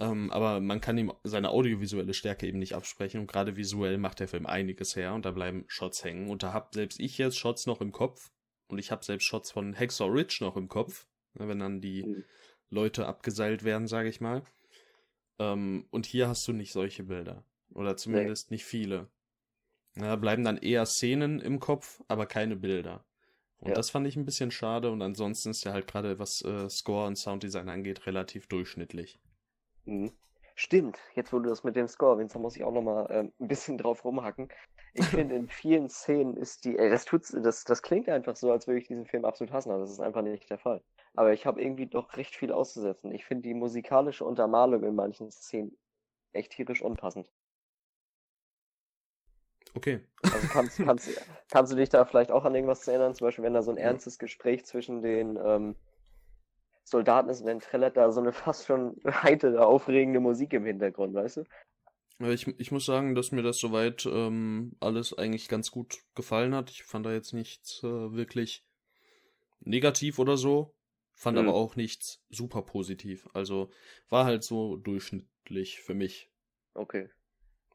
Speaker 1: Ähm, aber man kann ihm seine audiovisuelle Stärke eben nicht absprechen und gerade visuell macht der Film einiges her und da bleiben Shots hängen und da hab selbst ich jetzt Shots noch im Kopf und ich habe selbst Shots von Hacksaw Ridge noch im Kopf, ne, wenn dann die mhm. Leute abgeseilt werden, sage ich mal. Ähm, und hier hast du nicht solche Bilder oder zumindest nee. nicht viele. Da bleiben dann eher Szenen im Kopf, aber keine Bilder. Und ja. das fand ich ein bisschen schade und ansonsten ist er halt gerade, was äh, Score und Sounddesign angeht, relativ durchschnittlich.
Speaker 2: Mhm. Stimmt, jetzt wo du das mit dem Score erwähnst, da muss ich auch nochmal äh, ein bisschen drauf rumhacken. Ich finde, in vielen Szenen ist die, äh, das tut's, das, das klingt einfach so, als würde ich diesen Film absolut hassen, aber das ist einfach nicht der Fall. Aber ich habe irgendwie doch recht viel auszusetzen. Ich finde die musikalische Untermalung in manchen Szenen echt tierisch unpassend.
Speaker 1: Okay.
Speaker 2: Also kannst, kannst, kannst du dich da vielleicht auch an irgendwas erinnern? Zum Beispiel, wenn da so ein ernstes Gespräch zwischen den ähm, Soldaten ist, wenn trällert da so eine fast schon heitere, aufregende Musik im Hintergrund, weißt du?
Speaker 1: Ich, ich muss sagen, dass mir das soweit ähm, alles eigentlich ganz gut gefallen hat. Ich fand da jetzt nichts äh, wirklich negativ oder so. Fand mhm. aber auch nichts super positiv. Also war halt so durchschnittlich für mich.
Speaker 2: Okay.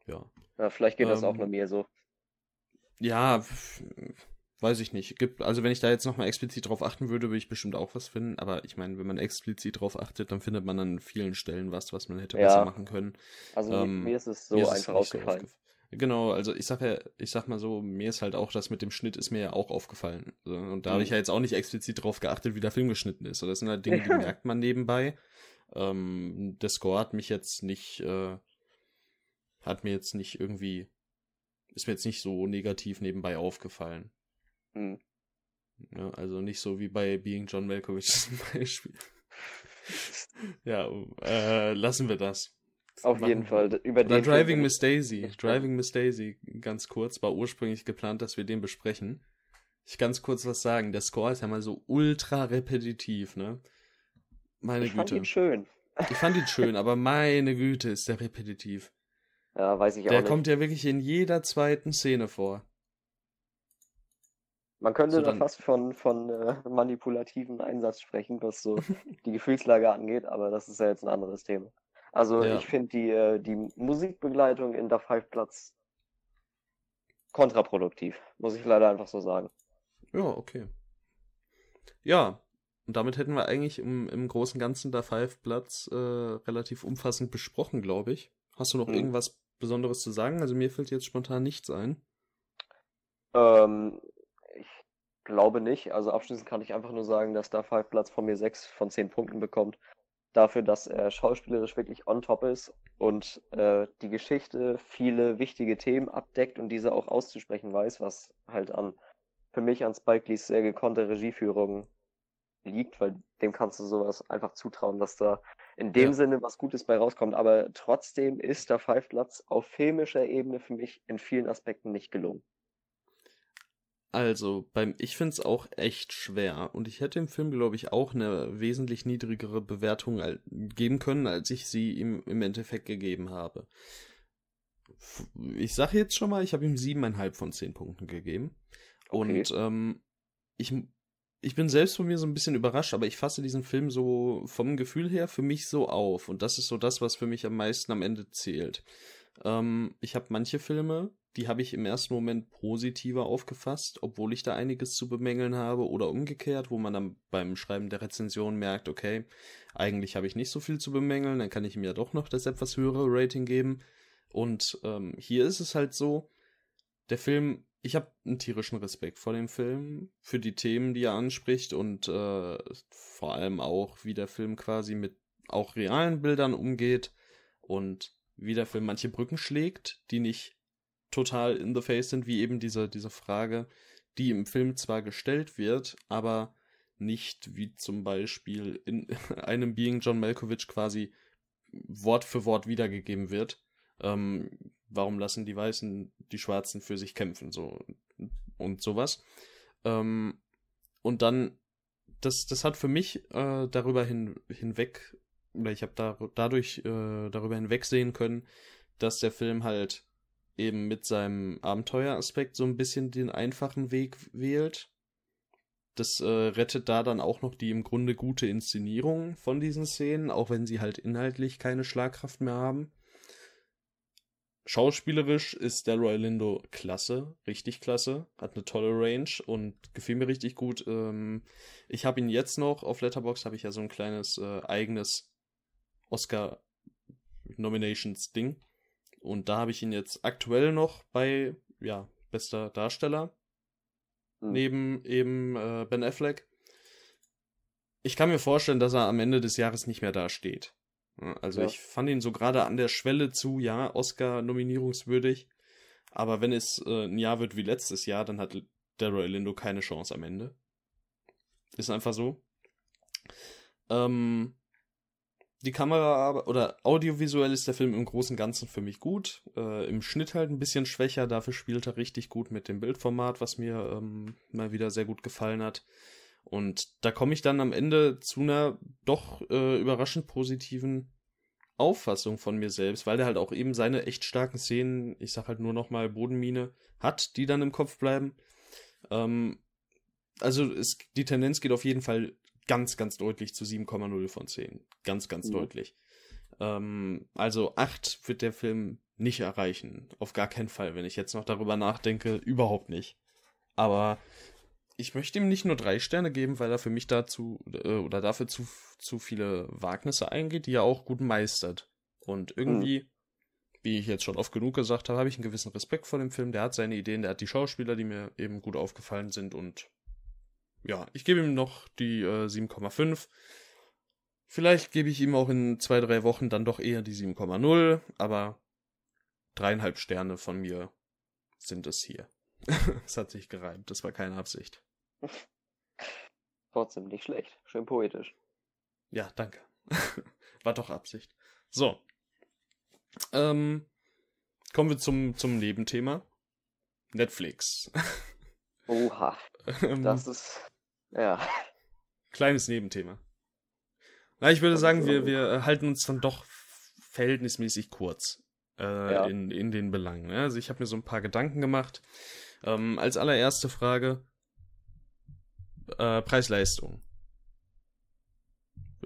Speaker 1: Ja.
Speaker 2: Ja, vielleicht geht das auch ähm, nur mir so.
Speaker 1: Ja, weiß ich nicht. Gibt, also wenn ich da jetzt nochmal explizit drauf achten würde, würde ich bestimmt auch was finden. Aber ich meine, wenn man explizit drauf achtet, dann findet man an vielen Stellen was, was man hätte ja. besser machen können.
Speaker 2: Also ähm, mir ist es so einfach aufgefallen. So
Speaker 1: Genau, also ich sag ja, ich sag mal so, mir ist halt auch das mit dem Schnitt ist mir ja auch aufgefallen. Und da mhm. habe ich ja jetzt auch nicht explizit drauf geachtet, wie der Film geschnitten ist. das sind halt Dinge, die merkt man nebenbei. Ähm, der Score hat mich jetzt nicht äh, hat mir jetzt nicht irgendwie, ist mir jetzt nicht so negativ nebenbei aufgefallen. Mhm. Ja, also nicht so wie bei Being John Malkovich zum Beispiel. ja, äh, lassen wir das.
Speaker 2: Auf jeden Fall.
Speaker 1: Über den Driving Miss Daisy. Driving Miss Daisy, ganz kurz, war ursprünglich geplant, dass wir den besprechen. Ich ganz kurz was sagen. Der Score ist ja mal so ultra repetitiv, ne? Meine
Speaker 2: ich
Speaker 1: Güte.
Speaker 2: Ich fand ihn schön.
Speaker 1: Ich fand ihn schön, aber meine Güte ist der repetitiv.
Speaker 2: Ja, weiß ich
Speaker 1: auch
Speaker 2: Der
Speaker 1: nicht. kommt ja wirklich in jeder zweiten Szene vor.
Speaker 2: Man könnte so da fast von, von äh, manipulativen Einsatz sprechen, was so die Gefühlslage angeht, aber das ist ja jetzt ein anderes Thema. Also ja. ich finde die, äh, die Musikbegleitung in der Five Platz kontraproduktiv, muss ich leider einfach so sagen.
Speaker 1: Ja, okay. Ja, und damit hätten wir eigentlich im, im großen Ganzen der Five Platz äh, relativ umfassend besprochen, glaube ich. Hast du noch hm. irgendwas Besonderes zu sagen? Also mir fällt jetzt spontan nichts ein.
Speaker 2: Ähm, ich glaube nicht. Also abschließend kann ich einfach nur sagen, dass da Five Platz von mir sechs von zehn Punkten bekommt. Dafür, dass er schauspielerisch wirklich on top ist und äh, die Geschichte viele wichtige Themen abdeckt und diese auch auszusprechen weiß, was halt an für mich an Spike Lees sehr gekonnte Regieführung liegt, weil dem kannst du sowas einfach zutrauen, dass da in dem ja. Sinne was Gutes bei rauskommt. Aber trotzdem ist der Five Platz auf filmischer Ebene für mich in vielen Aspekten nicht gelungen.
Speaker 1: Also, beim, ich finde es auch echt schwer. Und ich hätte im Film, glaube ich, auch eine wesentlich niedrigere Bewertung geben können, als ich sie ihm im Endeffekt gegeben habe. Ich sage jetzt schon mal, ich habe ihm siebeneinhalb von zehn Punkten gegeben. Okay. Und ähm, ich ich bin selbst von mir so ein bisschen überrascht, aber ich fasse diesen Film so vom Gefühl her für mich so auf. Und das ist so das, was für mich am meisten am Ende zählt. Ähm, ich habe manche Filme, die habe ich im ersten Moment positiver aufgefasst, obwohl ich da einiges zu bemängeln habe oder umgekehrt, wo man dann beim Schreiben der Rezension merkt, okay, eigentlich habe ich nicht so viel zu bemängeln, dann kann ich ihm ja doch noch das etwas höhere Rating geben. Und ähm, hier ist es halt so, der Film ich habe einen tierischen Respekt vor dem Film, für die Themen, die er anspricht und äh, vor allem auch, wie der Film quasi mit auch realen Bildern umgeht und wie der Film manche Brücken schlägt, die nicht total in the face sind, wie eben diese, diese Frage, die im Film zwar gestellt wird, aber nicht wie zum Beispiel in einem Being John Malkovich quasi Wort für Wort wiedergegeben wird. Ähm, warum lassen die Weißen die Schwarzen für sich kämpfen, so und sowas. Ähm, und dann, das, das hat für mich äh, darüber hin, hinweg, oder ich habe da, dadurch äh, darüber hinwegsehen können, dass der Film halt eben mit seinem Abenteueraspekt so ein bisschen den einfachen Weg wählt. das äh, rettet da dann auch noch die im Grunde gute Inszenierung von diesen Szenen, auch wenn sie halt inhaltlich keine Schlagkraft mehr haben. Schauspielerisch ist Delroy Lindo klasse, richtig klasse, hat eine tolle Range und gefiel mir richtig gut. Ähm, ich habe ihn jetzt noch auf Letterbox habe ich ja so ein kleines äh, eigenes Oscar Nominations Ding und da habe ich ihn jetzt aktuell noch bei ja bester Darsteller mhm. neben eben äh, Ben Affleck. Ich kann mir vorstellen, dass er am Ende des Jahres nicht mehr da steht. Also ja. ich fand ihn so gerade an der Schwelle zu, ja, Oscar-nominierungswürdig. Aber wenn es äh, ein Jahr wird wie letztes Jahr, dann hat Daryl Lindo keine Chance am Ende. Ist einfach so. Ähm, die Kamera oder audiovisuell ist der Film im Großen und Ganzen für mich gut. Äh, Im Schnitt halt ein bisschen schwächer, dafür spielt er richtig gut mit dem Bildformat, was mir ähm, mal wieder sehr gut gefallen hat. Und da komme ich dann am Ende zu einer doch äh, überraschend positiven Auffassung von mir selbst, weil der halt auch eben seine echt starken Szenen, ich sag halt nur nochmal Bodenmine, hat, die dann im Kopf bleiben. Ähm, also es, die Tendenz geht auf jeden Fall ganz, ganz deutlich zu 7,0 von 10. Ganz, ganz mhm. deutlich. Ähm, also 8 wird der Film nicht erreichen. Auf gar keinen Fall. Wenn ich jetzt noch darüber nachdenke, überhaupt nicht. Aber ich möchte ihm nicht nur drei Sterne geben, weil er für mich dazu äh, oder dafür zu, zu viele Wagnisse eingeht, die er auch gut meistert. Und irgendwie, mhm. wie ich jetzt schon oft genug gesagt habe, habe ich einen gewissen Respekt vor dem Film. Der hat seine Ideen, der hat die Schauspieler, die mir eben gut aufgefallen sind. Und ja, ich gebe ihm noch die äh, 7,5. Vielleicht gebe ich ihm auch in zwei, drei Wochen dann doch eher die 7,0, aber dreieinhalb Sterne von mir sind es hier. Es hat sich gereimt, das war keine Absicht.
Speaker 2: Trotzdem nicht schlecht. Schön poetisch.
Speaker 1: Ja, danke. War doch Absicht. So. Ähm, kommen wir zum, zum Nebenthema. Netflix.
Speaker 2: Oha. Ähm, das ist. Ja.
Speaker 1: Kleines Nebenthema. Na, ich würde sagen, wir, wir halten uns dann doch verhältnismäßig kurz äh, ja. in, in den Belangen. Ne? Also ich habe mir so ein paar Gedanken gemacht. Ähm, als allererste Frage, äh, Preis-Leistung.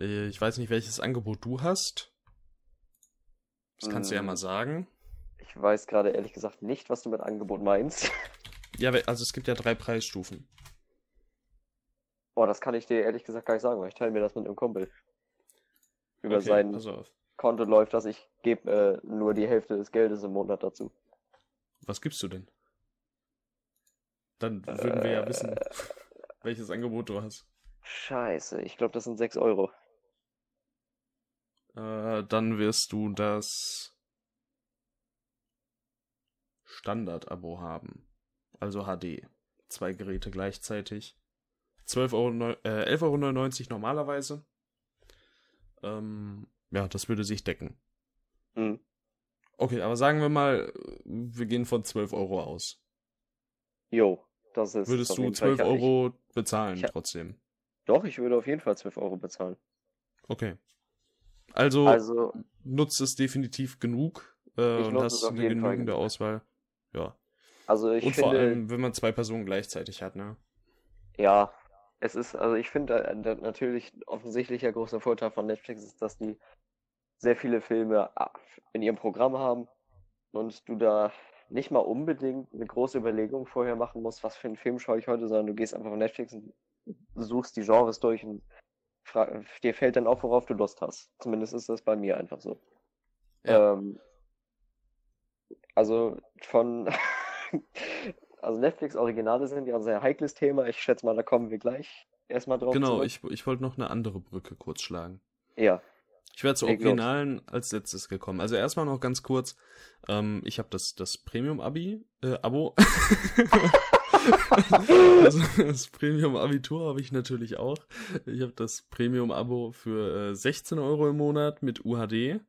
Speaker 1: Äh, ich weiß nicht, welches Angebot du hast. Das kannst hm. du ja mal hm. sagen.
Speaker 2: Ich weiß gerade ehrlich gesagt nicht, was du mit Angebot meinst.
Speaker 1: Ja, also es gibt ja drei Preisstufen.
Speaker 2: Boah, das kann ich dir ehrlich gesagt gar nicht sagen, weil ich teile mir das mit einem Kumpel. Über okay, sein Konto läuft das, ich gebe äh, nur die Hälfte des Geldes im Monat dazu.
Speaker 1: Was gibst du denn? Dann würden äh, wir ja wissen. Welches Angebot du hast.
Speaker 2: Scheiße, ich glaube, das sind 6 Euro.
Speaker 1: Äh, dann wirst du das Standard-Abo haben. Also HD. Zwei Geräte gleichzeitig. 12 Euro, äh, 11,99 Euro normalerweise. Ähm, ja, das würde sich decken. Mhm. Okay, aber sagen wir mal, wir gehen von 12 Euro aus.
Speaker 2: Jo.
Speaker 1: Das ist Würdest du 12 Euro bezahlen ich, trotzdem?
Speaker 2: Doch, ich würde auf jeden Fall 12 Euro bezahlen.
Speaker 1: Okay. Also, also nutzt es definitiv genug äh, und hast eine genügende Auswahl. Ja.
Speaker 2: Also ich
Speaker 1: und
Speaker 2: finde,
Speaker 1: vor allem, wenn man zwei Personen gleichzeitig hat, ne?
Speaker 2: Ja, es ist, also ich finde äh, natürlich offensichtlicher großer Vorteil von Netflix ist, dass die sehr viele Filme ah, in ihrem Programm haben und du da nicht mal unbedingt eine große Überlegung vorher machen musst, was für einen Film schaue ich heute, sondern du gehst einfach auf Netflix und suchst die Genres durch und dir fällt dann auf, worauf du Lust hast. Zumindest ist das bei mir einfach so. Ja. Ähm, also von also Netflix Originale sind ja ein sehr heikles Thema. Ich schätze mal, da kommen wir gleich erstmal drauf.
Speaker 1: Genau, zurück. ich, ich wollte noch eine andere Brücke kurz schlagen.
Speaker 2: Ja.
Speaker 1: Ich wäre zu Originalen als letztes gekommen. Also erstmal noch ganz kurz. Ähm, ich habe das, das Premium-Abi, äh, Abo. das, das Premium-Abitur habe ich natürlich auch. Ich habe das Premium-Abo für äh, 16 Euro im Monat mit UHD.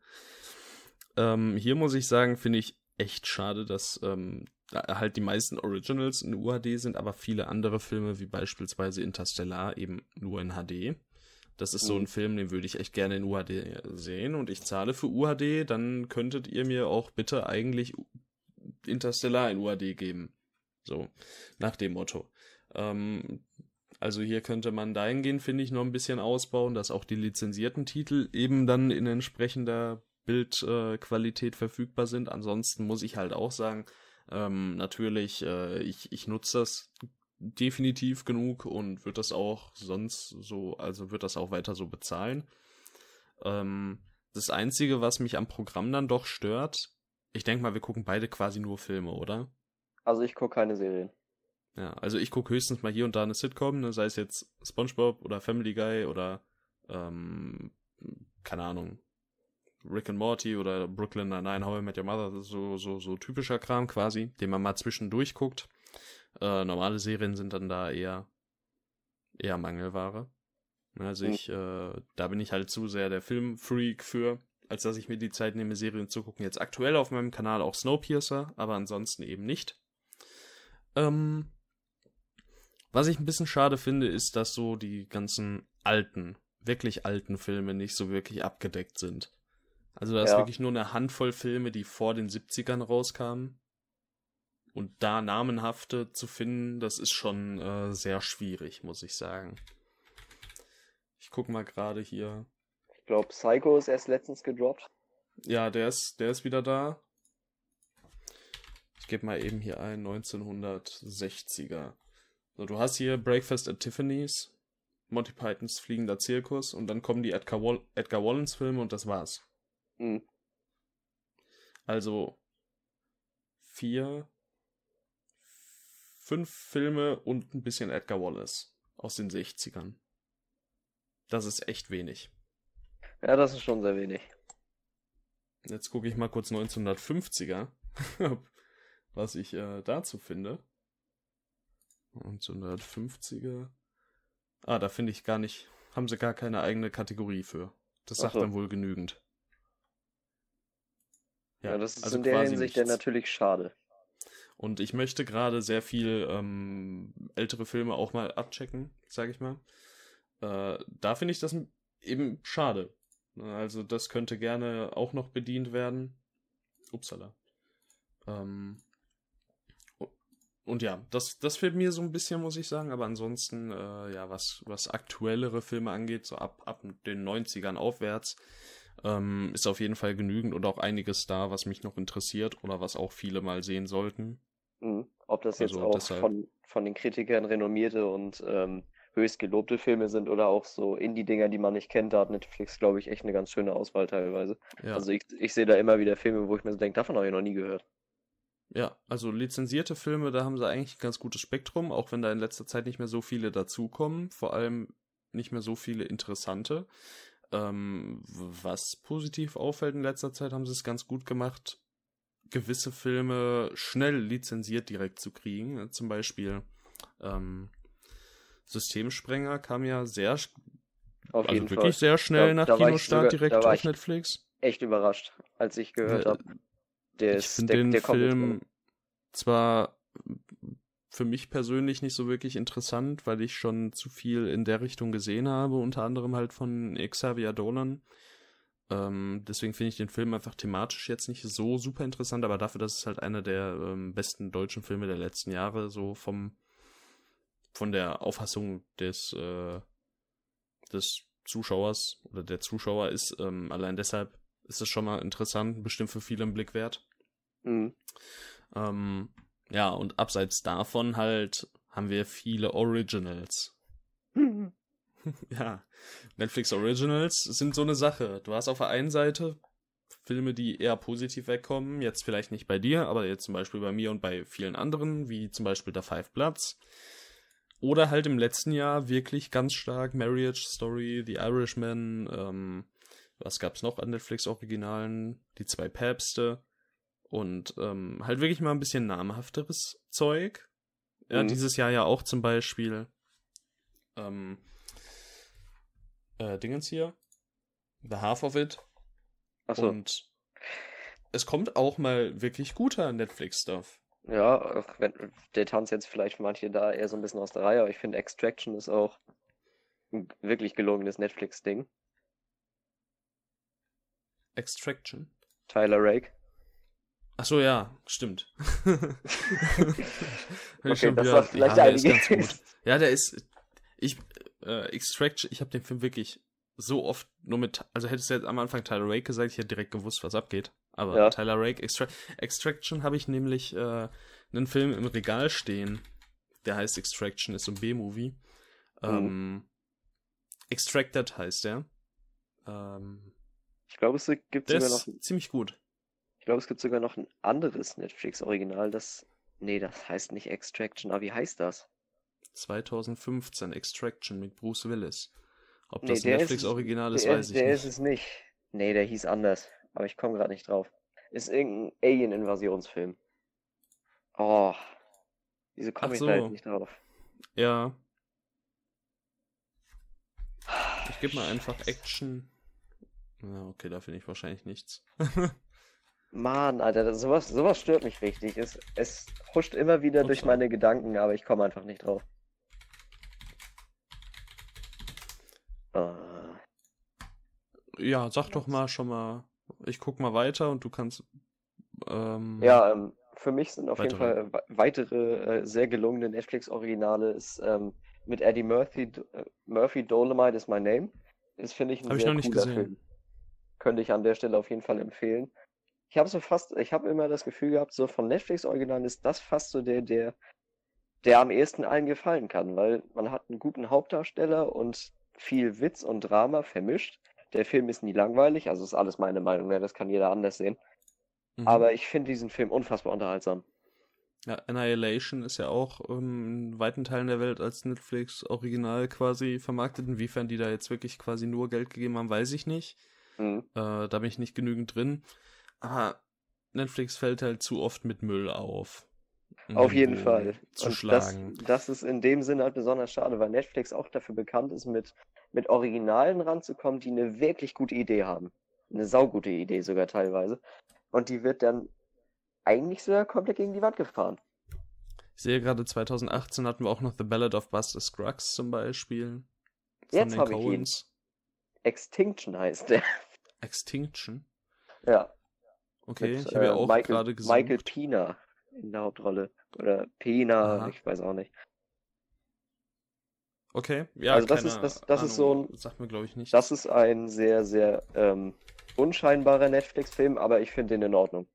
Speaker 1: Ähm, hier muss ich sagen, finde ich echt schade, dass ähm, halt die meisten Originals in UHD sind, aber viele andere Filme, wie beispielsweise Interstellar, eben nur in HD. Das ist so ein mhm. Film, den würde ich echt gerne in UHD sehen und ich zahle für UHD, dann könntet ihr mir auch bitte eigentlich Interstellar in UHD geben. So, nach dem Motto. Ähm, Also hier könnte man dahingehend, finde ich, noch ein bisschen ausbauen, dass auch die lizenzierten Titel eben dann in entsprechender Bildqualität äh, verfügbar sind. Ansonsten muss ich halt auch sagen, ähm, natürlich, äh, ich, ich nutze das definitiv genug und wird das auch sonst so, also wird das auch weiter so bezahlen. Ähm, das Einzige, was mich am Programm dann doch stört, ich denke mal, wir gucken beide quasi nur Filme, oder?
Speaker 2: Also ich gucke keine Serien.
Speaker 1: Ja, also ich gucke höchstens mal hier und da eine Sitcom, ne, sei es jetzt SpongeBob oder Family Guy oder ähm, keine Ahnung, Rick and Morty oder Brooklyn Nine-Nine, How I Met Your Mother, so, so, so typischer Kram quasi, den man mal zwischendurch guckt. Äh, normale Serien sind dann da eher, eher Mangelware. Also hm. ich, äh, da bin ich halt zu sehr der Filmfreak für, als dass ich mir die Zeit nehme, Serien zu gucken. Jetzt aktuell auf meinem Kanal auch Snowpiercer, aber ansonsten eben nicht. Ähm, was ich ein bisschen schade finde, ist, dass so die ganzen alten, wirklich alten Filme nicht so wirklich abgedeckt sind. Also da ist ja. wirklich nur eine Handvoll Filme, die vor den 70ern rauskamen. Und da namenhafte zu finden, das ist schon äh, sehr schwierig, muss ich sagen. Ich guck mal gerade hier.
Speaker 2: Ich glaube, Psycho ist erst letztens gedroppt.
Speaker 1: Ja, der ist, der ist wieder da. Ich gebe mal eben hier ein 1960er. So, du hast hier Breakfast at Tiffany's, Monty Pythons Fliegender Zirkus und dann kommen die Edgar, Wall Edgar Wallace Filme und das war's. Mhm. Also vier, fünf Filme und ein bisschen Edgar Wallace aus den 60ern. Das ist echt wenig.
Speaker 2: Ja, das ist schon sehr wenig.
Speaker 1: Jetzt gucke ich mal kurz 1950er, was ich äh, dazu finde. 1950er. Ah, da finde ich gar nicht, haben sie gar keine eigene Kategorie für. Das sagt so. dann wohl genügend.
Speaker 2: Ja, ja das ist also in der Hinsicht ja natürlich schade.
Speaker 1: Und ich möchte gerade sehr viel ähm, ältere Filme auch mal abchecken, sage ich mal. Äh, da finde ich das eben schade. Also das könnte gerne auch noch bedient werden. Upsala. Ähm, und ja, das, das fehlt mir so ein bisschen, muss ich sagen. Aber ansonsten, äh, ja, was, was aktuellere Filme angeht, so ab, ab den 90ern aufwärts, ähm, ist auf jeden Fall genügend und auch einiges da, was mich noch interessiert oder was auch viele mal sehen sollten.
Speaker 2: Mhm. Ob das jetzt also, auch von, von den Kritikern renommierte und ähm, höchst gelobte Filme sind oder auch so Indie-Dinger, die man nicht kennt, da hat Netflix, glaube ich, echt eine ganz schöne Auswahl teilweise. Ja. Also ich, ich sehe da immer wieder Filme, wo ich mir so denke, davon habe ich noch nie gehört.
Speaker 1: Ja, also lizenzierte Filme, da haben sie eigentlich ein ganz gutes Spektrum, auch wenn da in letzter Zeit nicht mehr so viele dazukommen, vor allem nicht mehr so viele interessante. Ähm, was positiv auffällt in letzter Zeit, haben sie es ganz gut gemacht, gewisse Filme schnell lizenziert direkt zu kriegen. Zum Beispiel ähm, Systemsprenger kam ja sehr, auf also wirklich Fall. sehr schnell da, nach da Kinostart direkt auf Netflix.
Speaker 2: Echt überrascht, als ich gehört äh, habe.
Speaker 1: Der ich finde den der Film zwar für mich persönlich nicht so wirklich interessant, weil ich schon zu viel in der Richtung gesehen habe, unter anderem halt von Xavier Dolan. Ähm, deswegen finde ich den Film einfach thematisch jetzt nicht so super interessant, aber dafür, dass es halt einer der ähm, besten deutschen Filme der letzten Jahre so vom von der Auffassung des äh, des Zuschauers oder der Zuschauer ist. Ähm, allein deshalb ist es schon mal interessant, bestimmt für viele einen Blick wert. Mhm. Ähm, ja, und abseits davon halt haben wir viele Originals. ja, Netflix Originals sind so eine Sache. Du hast auf der einen Seite Filme, die eher positiv wegkommen, jetzt vielleicht nicht bei dir, aber jetzt zum Beispiel bei mir und bei vielen anderen, wie zum Beispiel der Five Bloods. Oder halt im letzten Jahr wirklich ganz stark Marriage Story, The Irishman, ähm, was gab's noch an Netflix-Originalen? Die zwei Päpste. Und ähm, halt wirklich mal ein bisschen namhafteres Zeug. Ja, mhm. dieses Jahr ja auch zum Beispiel ähm, äh, Dingens hier. The Half of It. Achso. Und es kommt auch mal wirklich guter Netflix-Stuff.
Speaker 2: Ja, auch wenn der Tanz jetzt vielleicht für manche da eher so ein bisschen aus der Reihe, aber ich finde Extraction ist auch ein wirklich gelungenes Netflix-Ding.
Speaker 1: Extraction?
Speaker 2: Tyler Rake.
Speaker 1: Ach so, ja, stimmt.
Speaker 2: okay, das war vielleicht ja, der ist ganz gut.
Speaker 1: Ja, der ist. ich, äh, Extraction, ich habe den Film wirklich so oft nur mit, also hättest du jetzt am Anfang Tyler Rake gesagt, ich hätte direkt gewusst, was abgeht. Aber ja. Tyler Rake, Extra Extraction habe ich nämlich äh, einen Film im Regal stehen. Der heißt Extraction, ist so ein B-Movie. Mhm. Ähm, Extracted heißt der. Ähm,
Speaker 2: ich glaube, es gibt sogar noch.
Speaker 1: Ziemlich gut.
Speaker 2: Ich glaube, es gibt sogar noch ein anderes Netflix-Original, das. Nee, das heißt nicht Extraction, aber wie heißt das?
Speaker 1: 2015 Extraction mit Bruce Willis. Ob das nee, Netflix-Original ist, weiß ich
Speaker 2: der
Speaker 1: nicht.
Speaker 2: Der ist es nicht. Nee, der hieß anders. Aber ich komme gerade nicht drauf. Ist irgendein Alien-Invasionsfilm. Oh. Wieso komme ich so. da jetzt nicht drauf?
Speaker 1: Ja. Ich gebe mal einfach Action. Ja, okay, da finde ich wahrscheinlich nichts.
Speaker 2: Mann, Alter, sowas, sowas stört mich richtig. Es, es huscht immer wieder Ups, durch meine Gedanken, aber ich komme einfach nicht drauf.
Speaker 1: Uh. Ja, sag doch mal schon mal. Ich guck mal weiter und du kannst.
Speaker 2: Ähm, ja, ähm, für mich sind auf weitere. jeden Fall weitere äh, sehr gelungene Netflix-Originale ähm, mit Eddie Murphy. Äh, Murphy Dolomite is my name. Ist finde ich ein Hab sehr ich noch nicht gesehen. Film. Könnte ich an der Stelle auf jeden Fall empfehlen. Ich habe so fast, ich habe immer das Gefühl gehabt, so von Netflix-Originalen ist das fast so der, der, der am ehesten allen gefallen kann, weil man hat einen guten Hauptdarsteller und viel Witz und Drama vermischt. Der Film ist nie langweilig, also ist alles meine Meinung, ne? das kann jeder anders sehen. Mhm. Aber ich finde diesen Film unfassbar unterhaltsam.
Speaker 1: Ja, Annihilation ist ja auch ähm, in weiten Teilen der Welt als Netflix-Original quasi vermarktet. Inwiefern die da jetzt wirklich quasi nur Geld gegeben haben, weiß ich nicht. Mhm. Äh, da bin ich nicht genügend drin. Aber Netflix fällt halt zu oft mit Müll auf.
Speaker 2: Auf jeden Fall. Zu und schlagen. Das, das ist in dem Sinne halt besonders schade, weil Netflix auch dafür bekannt ist, mit, mit Originalen ranzukommen, die eine wirklich gute Idee haben. Eine saugute Idee sogar teilweise. Und die wird dann eigentlich sogar komplett gegen die Wand gefahren.
Speaker 1: Ich sehe gerade 2018 hatten wir auch noch The Ballad of Buster Scruggs zum Beispiel.
Speaker 2: Jetzt habe ich ihn. Extinction heißt der.
Speaker 1: Extinction?
Speaker 2: Ja.
Speaker 1: Okay, Mit, ich habe ja äh, auch gerade
Speaker 2: gesehen. Michael Pina in der Hauptrolle. Oder Pena, Aha. ich weiß auch nicht.
Speaker 1: Okay, ja,
Speaker 2: also das ist das, das Ahnung. ist so ein,
Speaker 1: sagt mir glaube ich nicht.
Speaker 2: Das ist ein sehr sehr ähm, unscheinbarer Netflix-Film, aber ich finde den in Ordnung.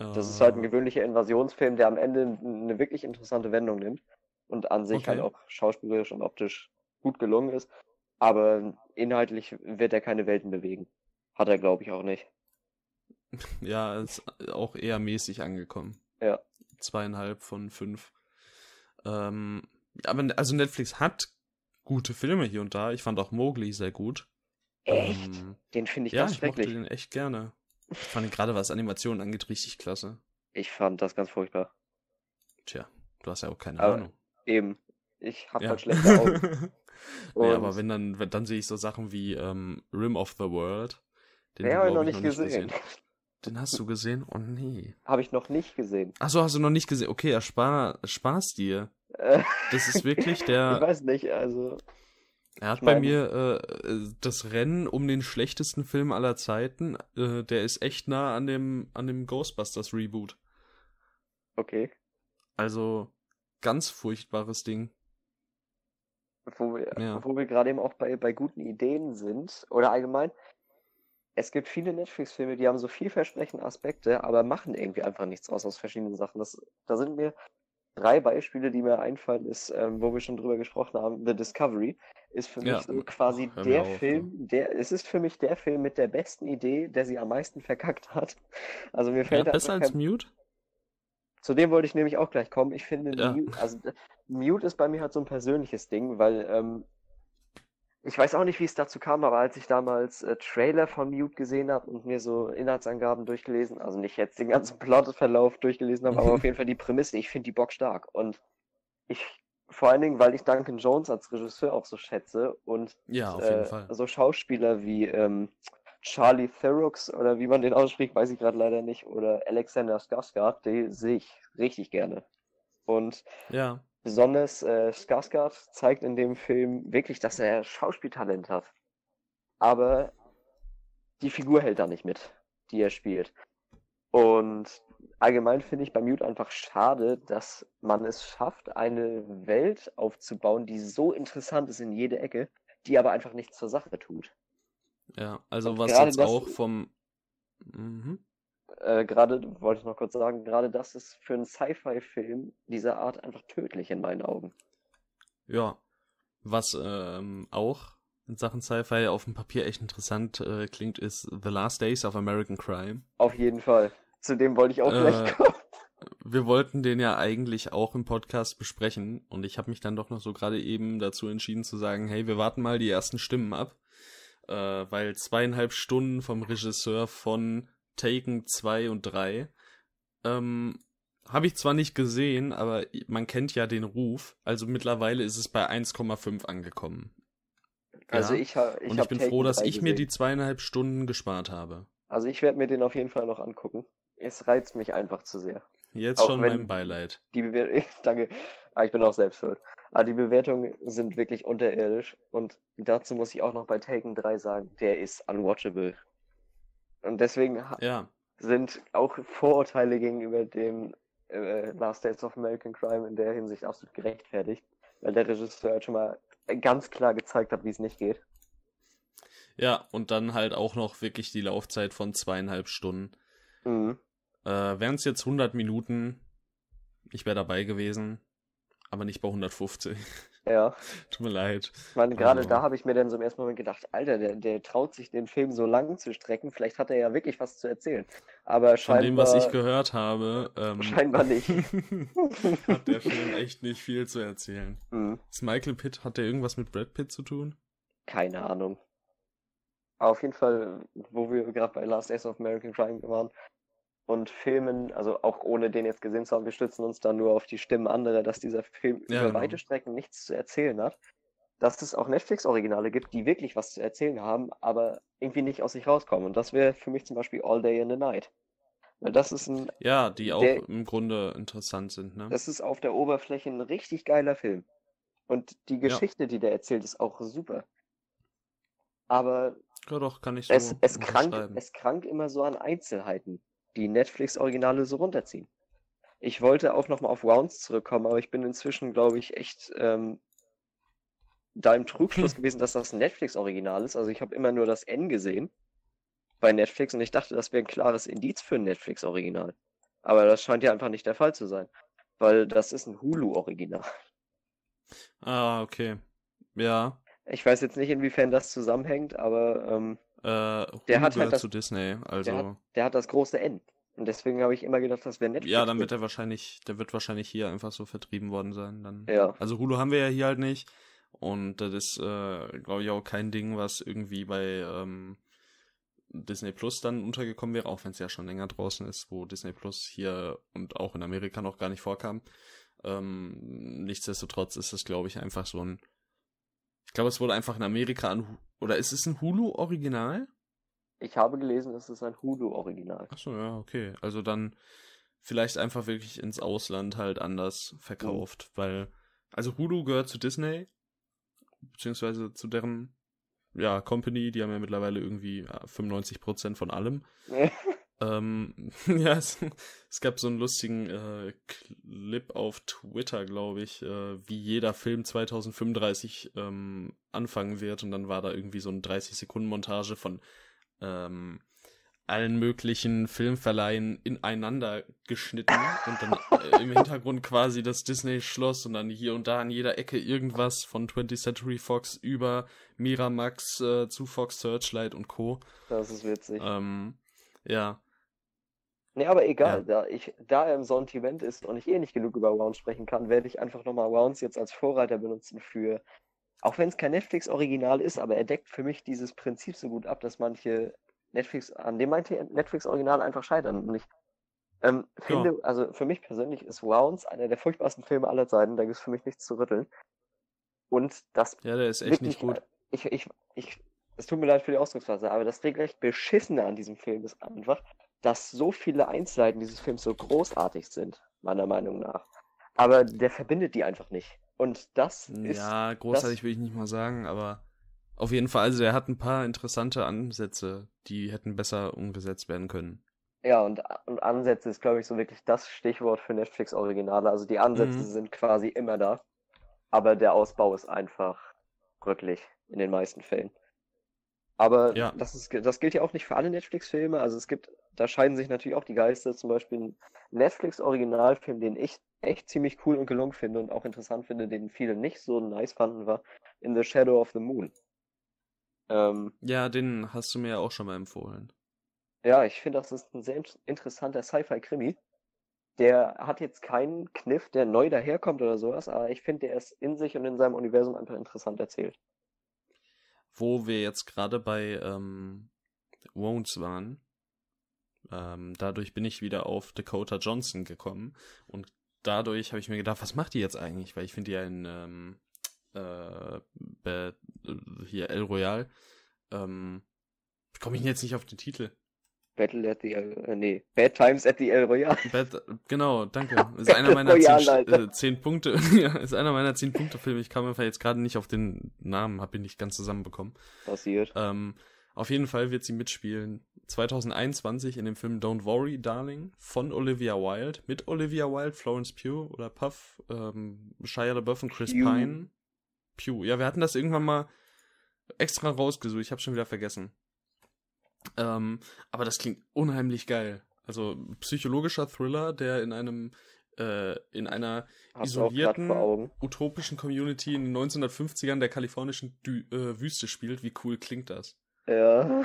Speaker 2: Uh... Das ist halt ein äh. gewöhnlicher Invasionsfilm, der am Ende eine wirklich interessante Wendung nimmt und an sich halt okay. halt auch schauspielerisch und optisch gut gelungen ist, aber inhaltlich wird er keine Welten bewegen. Hat er glaube ich auch nicht.
Speaker 1: Ja, ist auch eher mäßig angekommen.
Speaker 2: Ja.
Speaker 1: Zweieinhalb von fünf. Ähm, aber also Netflix hat gute Filme hier und da. Ich fand auch Mowgli sehr gut.
Speaker 2: Echt? Ähm, den finde ich
Speaker 1: ja,
Speaker 2: ganz schrecklich.
Speaker 1: Ja, ich mochte den echt gerne. Ich fand ihn gerade, was Animationen angeht, richtig klasse.
Speaker 2: Ich fand das ganz furchtbar.
Speaker 1: Tja, du hast ja auch keine aber Ahnung.
Speaker 2: Eben. Ich hab ja. halt schlechte Augen.
Speaker 1: nee, aber wenn dann, wenn, dann sehe ich so Sachen wie ähm, Rim of the World.
Speaker 2: Den habe ich noch nicht, noch nicht gesehen. gesehen.
Speaker 1: Den hast du gesehen? Oh nee.
Speaker 2: Habe ich noch nicht gesehen.
Speaker 1: Achso, hast du noch nicht gesehen? Okay, erspar, erspar's dir. Äh, das ist wirklich der.
Speaker 2: ich weiß nicht, also.
Speaker 1: Er hat bei mir äh, das Rennen um den schlechtesten Film aller Zeiten. Äh, der ist echt nah an dem, an dem Ghostbusters Reboot.
Speaker 2: Okay.
Speaker 1: Also, ganz furchtbares Ding.
Speaker 2: Wo wir, ja. wir gerade eben auch bei, bei guten Ideen sind, oder allgemein, es gibt viele Netflix-Filme, die haben so vielversprechende Aspekte, aber machen irgendwie einfach nichts aus aus verschiedenen Sachen. Das, da sind mir drei Beispiele, die mir einfallen, ist, ähm, wo wir schon drüber gesprochen haben, The Discovery ist für ja. mich so quasi Hör der auf, Film, ja. der, es ist für mich der Film mit der besten Idee, der sie am meisten verkackt hat. Also mir fällt
Speaker 1: ja, besser als kein... Mute?
Speaker 2: Zu dem wollte ich nämlich auch gleich kommen. Ich finde, ja. Mute, also Mute ist bei mir halt so ein persönliches Ding, weil ähm, ich weiß auch nicht, wie es dazu kam, aber als ich damals äh, Trailer von Mute gesehen habe und mir so Inhaltsangaben durchgelesen, also nicht jetzt den ganzen Plotverlauf durchgelesen habe, aber auf jeden Fall die Prämisse, ich finde die Bock stark. Und ich, vor allen Dingen, weil ich Duncan Jones als Regisseur auch so schätze und
Speaker 1: ja, äh,
Speaker 2: so Schauspieler wie ähm, Charlie Theroux oder wie man den ausspricht, weiß ich gerade leider nicht, oder Alexander Skarsgård, die sehe ich richtig gerne. Und
Speaker 1: ja.
Speaker 2: Besonders äh, Skarsgård zeigt in dem Film wirklich, dass er Schauspieltalent hat. Aber die Figur hält da nicht mit, die er spielt. Und allgemein finde ich bei Mute einfach schade, dass man es schafft, eine Welt aufzubauen, die so interessant ist in jede Ecke, die aber einfach nichts zur Sache tut.
Speaker 1: Ja, also was jetzt auch vom.
Speaker 2: Mhm. Äh, gerade, wollte ich noch kurz sagen, gerade das ist für einen Sci-Fi-Film dieser Art einfach tödlich in meinen Augen.
Speaker 1: Ja, was ähm, auch in Sachen Sci-Fi auf dem Papier echt interessant äh, klingt, ist The Last Days of American Crime.
Speaker 2: Auf jeden Fall. Zu dem wollte ich auch äh, gleich kommen.
Speaker 1: Wir wollten den ja eigentlich auch im Podcast besprechen und ich habe mich dann doch noch so gerade eben dazu entschieden zu sagen, hey, wir warten mal die ersten Stimmen ab, äh, weil zweieinhalb Stunden vom Regisseur von Taken 2 und 3 ähm, habe ich zwar nicht gesehen, aber man kennt ja den Ruf. Also mittlerweile ist es bei 1,5 angekommen.
Speaker 2: Also ja? ich, ha,
Speaker 1: ich Und ich bin froh, dass ich gesehen. mir die zweieinhalb Stunden gespart habe.
Speaker 2: Also ich werde mir den auf jeden Fall noch angucken. Es reizt mich einfach zu sehr.
Speaker 1: Jetzt auch schon mein Beileid.
Speaker 2: Die Bewertung, danke. Ah, ich bin auch selbst schuld. Aber die Bewertungen sind wirklich unterirdisch. Und dazu muss ich auch noch bei Taken 3 sagen, der ist unwatchable. Und deswegen
Speaker 1: ja.
Speaker 2: sind auch Vorurteile gegenüber dem äh, Last Days of American Crime in der Hinsicht absolut gerechtfertigt, weil der Regisseur halt schon mal ganz klar gezeigt hat, wie es nicht geht.
Speaker 1: Ja, und dann halt auch noch wirklich die Laufzeit von zweieinhalb Stunden. Mhm. Äh, Wären es jetzt 100 Minuten, ich wäre dabei gewesen, aber nicht bei 150.
Speaker 2: Ja.
Speaker 1: Tut mir leid.
Speaker 2: Ich meine, gerade also. da habe ich mir dann so im ersten Moment gedacht, Alter, der, der traut sich den Film so lang zu strecken, vielleicht hat er ja wirklich was zu erzählen. Aber scheinbar. Von dem,
Speaker 1: was ich gehört habe, ähm,
Speaker 2: scheinbar nicht.
Speaker 1: hat der Film echt nicht viel zu erzählen. Mhm. Ist Michael Pitt, hat der irgendwas mit Brad Pitt zu tun?
Speaker 2: Keine Ahnung. Auf jeden Fall, wo wir gerade bei Last Days of American Crime waren, und Filmen, also auch ohne den jetzt gesehen zu haben, wir stützen uns dann nur auf die Stimmen anderer, dass dieser Film ja, über genau. weite Strecken nichts zu erzählen hat. Dass es auch Netflix-Originale gibt, die wirklich was zu erzählen haben, aber irgendwie nicht aus sich rauskommen. Und das wäre für mich zum Beispiel All Day in the Night. Das ist ein.
Speaker 1: Ja, die auch der, im Grunde interessant sind, ne?
Speaker 2: Das ist auf der Oberfläche ein richtig geiler Film. Und die Geschichte, ja. die der erzählt, ist auch super. Aber.
Speaker 1: Ja, doch, kann ich so
Speaker 2: es, es, krankt, es krankt immer so an Einzelheiten die Netflix-Originale so runterziehen. Ich wollte auch nochmal auf Rounds zurückkommen, aber ich bin inzwischen, glaube ich, echt ähm, da im Trugschluss gewesen, dass das ein Netflix-Original ist. Also ich habe immer nur das N gesehen bei Netflix und ich dachte, das wäre ein klares Indiz für ein Netflix-Original. Aber das scheint ja einfach nicht der Fall zu sein, weil das ist ein Hulu-Original.
Speaker 1: Ah, okay. Ja.
Speaker 2: Ich weiß jetzt nicht, inwiefern das zusammenhängt, aber ähm,
Speaker 1: äh, der hat halt das, zu Disney, also.
Speaker 2: Der hat, der hat das große N. Und deswegen habe ich immer gedacht, das wäre Netflix.
Speaker 1: Ja, dann wird er wahrscheinlich, der wird wahrscheinlich hier einfach so vertrieben worden sein. Dann.
Speaker 2: Ja.
Speaker 1: Also Hulu haben wir ja hier halt nicht. Und das ist, äh, glaube ich, auch kein Ding, was irgendwie bei ähm, Disney Plus dann untergekommen wäre, auch wenn es ja schon länger draußen ist, wo Disney Plus hier und auch in Amerika noch gar nicht vorkam. Ähm, nichtsdestotrotz ist es, glaube ich, einfach so ein ich glaube, es wurde einfach in Amerika an. Oder ist es ein Hulu-Original?
Speaker 2: Ich habe gelesen, es ist ein Hulu-Original.
Speaker 1: Achso, ja, okay. Also dann vielleicht einfach wirklich ins Ausland halt anders verkauft, mhm. weil. Also Hulu gehört zu Disney, beziehungsweise zu deren ja, Company, die haben ja mittlerweile irgendwie 95% von allem. Ähm, ja, es, es, gab so einen lustigen äh, Clip auf Twitter, glaube ich, äh, wie jeder Film 2035 ähm, anfangen wird. Und dann war da irgendwie so eine 30-Sekunden-Montage von ähm, allen möglichen Filmverleihen ineinander geschnitten und dann äh, im Hintergrund quasi das Disney-Schloss und dann hier und da an jeder Ecke irgendwas von 20th Century Fox über Miramax äh, zu Fox Searchlight und Co.
Speaker 2: Das ist witzig.
Speaker 1: Ähm, ja.
Speaker 2: Nee, aber egal, ja. da, ich, da er im Sortiment ist und ich eh nicht genug über Rounds sprechen kann, werde ich einfach nochmal Rounds jetzt als Vorreiter benutzen für, auch wenn es kein Netflix-Original ist, aber er deckt für mich dieses Prinzip so gut ab, dass manche Netflix, an dem manche Netflix-Original einfach scheitern. Und ich ähm, finde, ja. also für mich persönlich ist Rounds einer der furchtbarsten Filme aller Zeiten, da gibt es für mich nichts zu rütteln. Und das.
Speaker 1: Ja, der ist echt wirklich, nicht gut.
Speaker 2: Ich, ich, ich, es tut mir leid für die Ausdrucksweise, aber das regelrecht Beschissene an diesem Film ist einfach, dass so viele Einzelheiten dieses Films so großartig sind, meiner Meinung nach. Aber der verbindet die einfach nicht. Und das ist.
Speaker 1: Ja, großartig das... will ich nicht mal sagen, aber auf jeden Fall, also er hat ein paar interessante Ansätze, die hätten besser umgesetzt werden können.
Speaker 2: Ja, und, und Ansätze ist, glaube ich, so wirklich das Stichwort für Netflix-Originale. Also die Ansätze
Speaker 1: Mhm.
Speaker 2: sind quasi immer da, aber der Ausbau ist einfach bröcklig in den meisten Fällen. Aber
Speaker 1: Ja.
Speaker 2: das ist, das gilt ja auch nicht für alle Netflix-Filme. Also es gibt, da scheiden sich natürlich auch die Geister. Zum Beispiel ein Netflix-Originalfilm, den ich echt ziemlich cool und gelungen finde und auch interessant finde, den viele nicht so nice fanden, war In the Shadow of the Moon. Ähm,
Speaker 1: Ja, den hast du mir ja auch schon mal empfohlen.
Speaker 2: Ja, ich finde, das ist ein sehr int- interessanter Sci-Fi-Krimi. Der hat jetzt keinen Kniff, der neu daherkommt oder sowas, aber ich finde, der ist in sich und in seinem Universum einfach interessant erzählt.
Speaker 1: Wo wir jetzt gerade bei ähm, Wounds waren, ähm, dadurch bin ich wieder auf Dakota Johnson gekommen und dadurch habe ich mir gedacht, was macht die jetzt eigentlich? Weil ich finde die ja in ähm, äh, äh, hier El Royal, ähm, komme ich jetzt nicht auf den Titel.
Speaker 2: Battle at the El, äh, nee, Bad Times at the El Royale.
Speaker 1: Bad, genau, danke. Ist einer meiner
Speaker 2: Royal,
Speaker 1: zehn, äh, zehn Punkte. ja, ist einer meiner zehn Punkte Filme. Ich kam einfach jetzt gerade nicht auf den Namen, habe ihn nicht ganz zusammenbekommen.
Speaker 2: Passiert.
Speaker 1: Ähm, auf jeden Fall wird sie mitspielen 2021 in dem Film Don't Worry, Darling von Olivia Wilde. Mit Olivia Wilde, Florence Pugh oder Puff, ähm, Shia LaBeouf und Chris
Speaker 2: Pugh.
Speaker 1: Pine. Pugh. Ja, wir hatten das irgendwann mal extra rausgesucht. Ich habe schon wieder vergessen. Ähm, aber das klingt unheimlich geil. Also psychologischer Thriller, der in einem äh, in einer
Speaker 2: Hast
Speaker 1: isolierten utopischen Community in den 1950ern der kalifornischen Dü äh, Wüste spielt. Wie cool klingt das?
Speaker 2: Ja.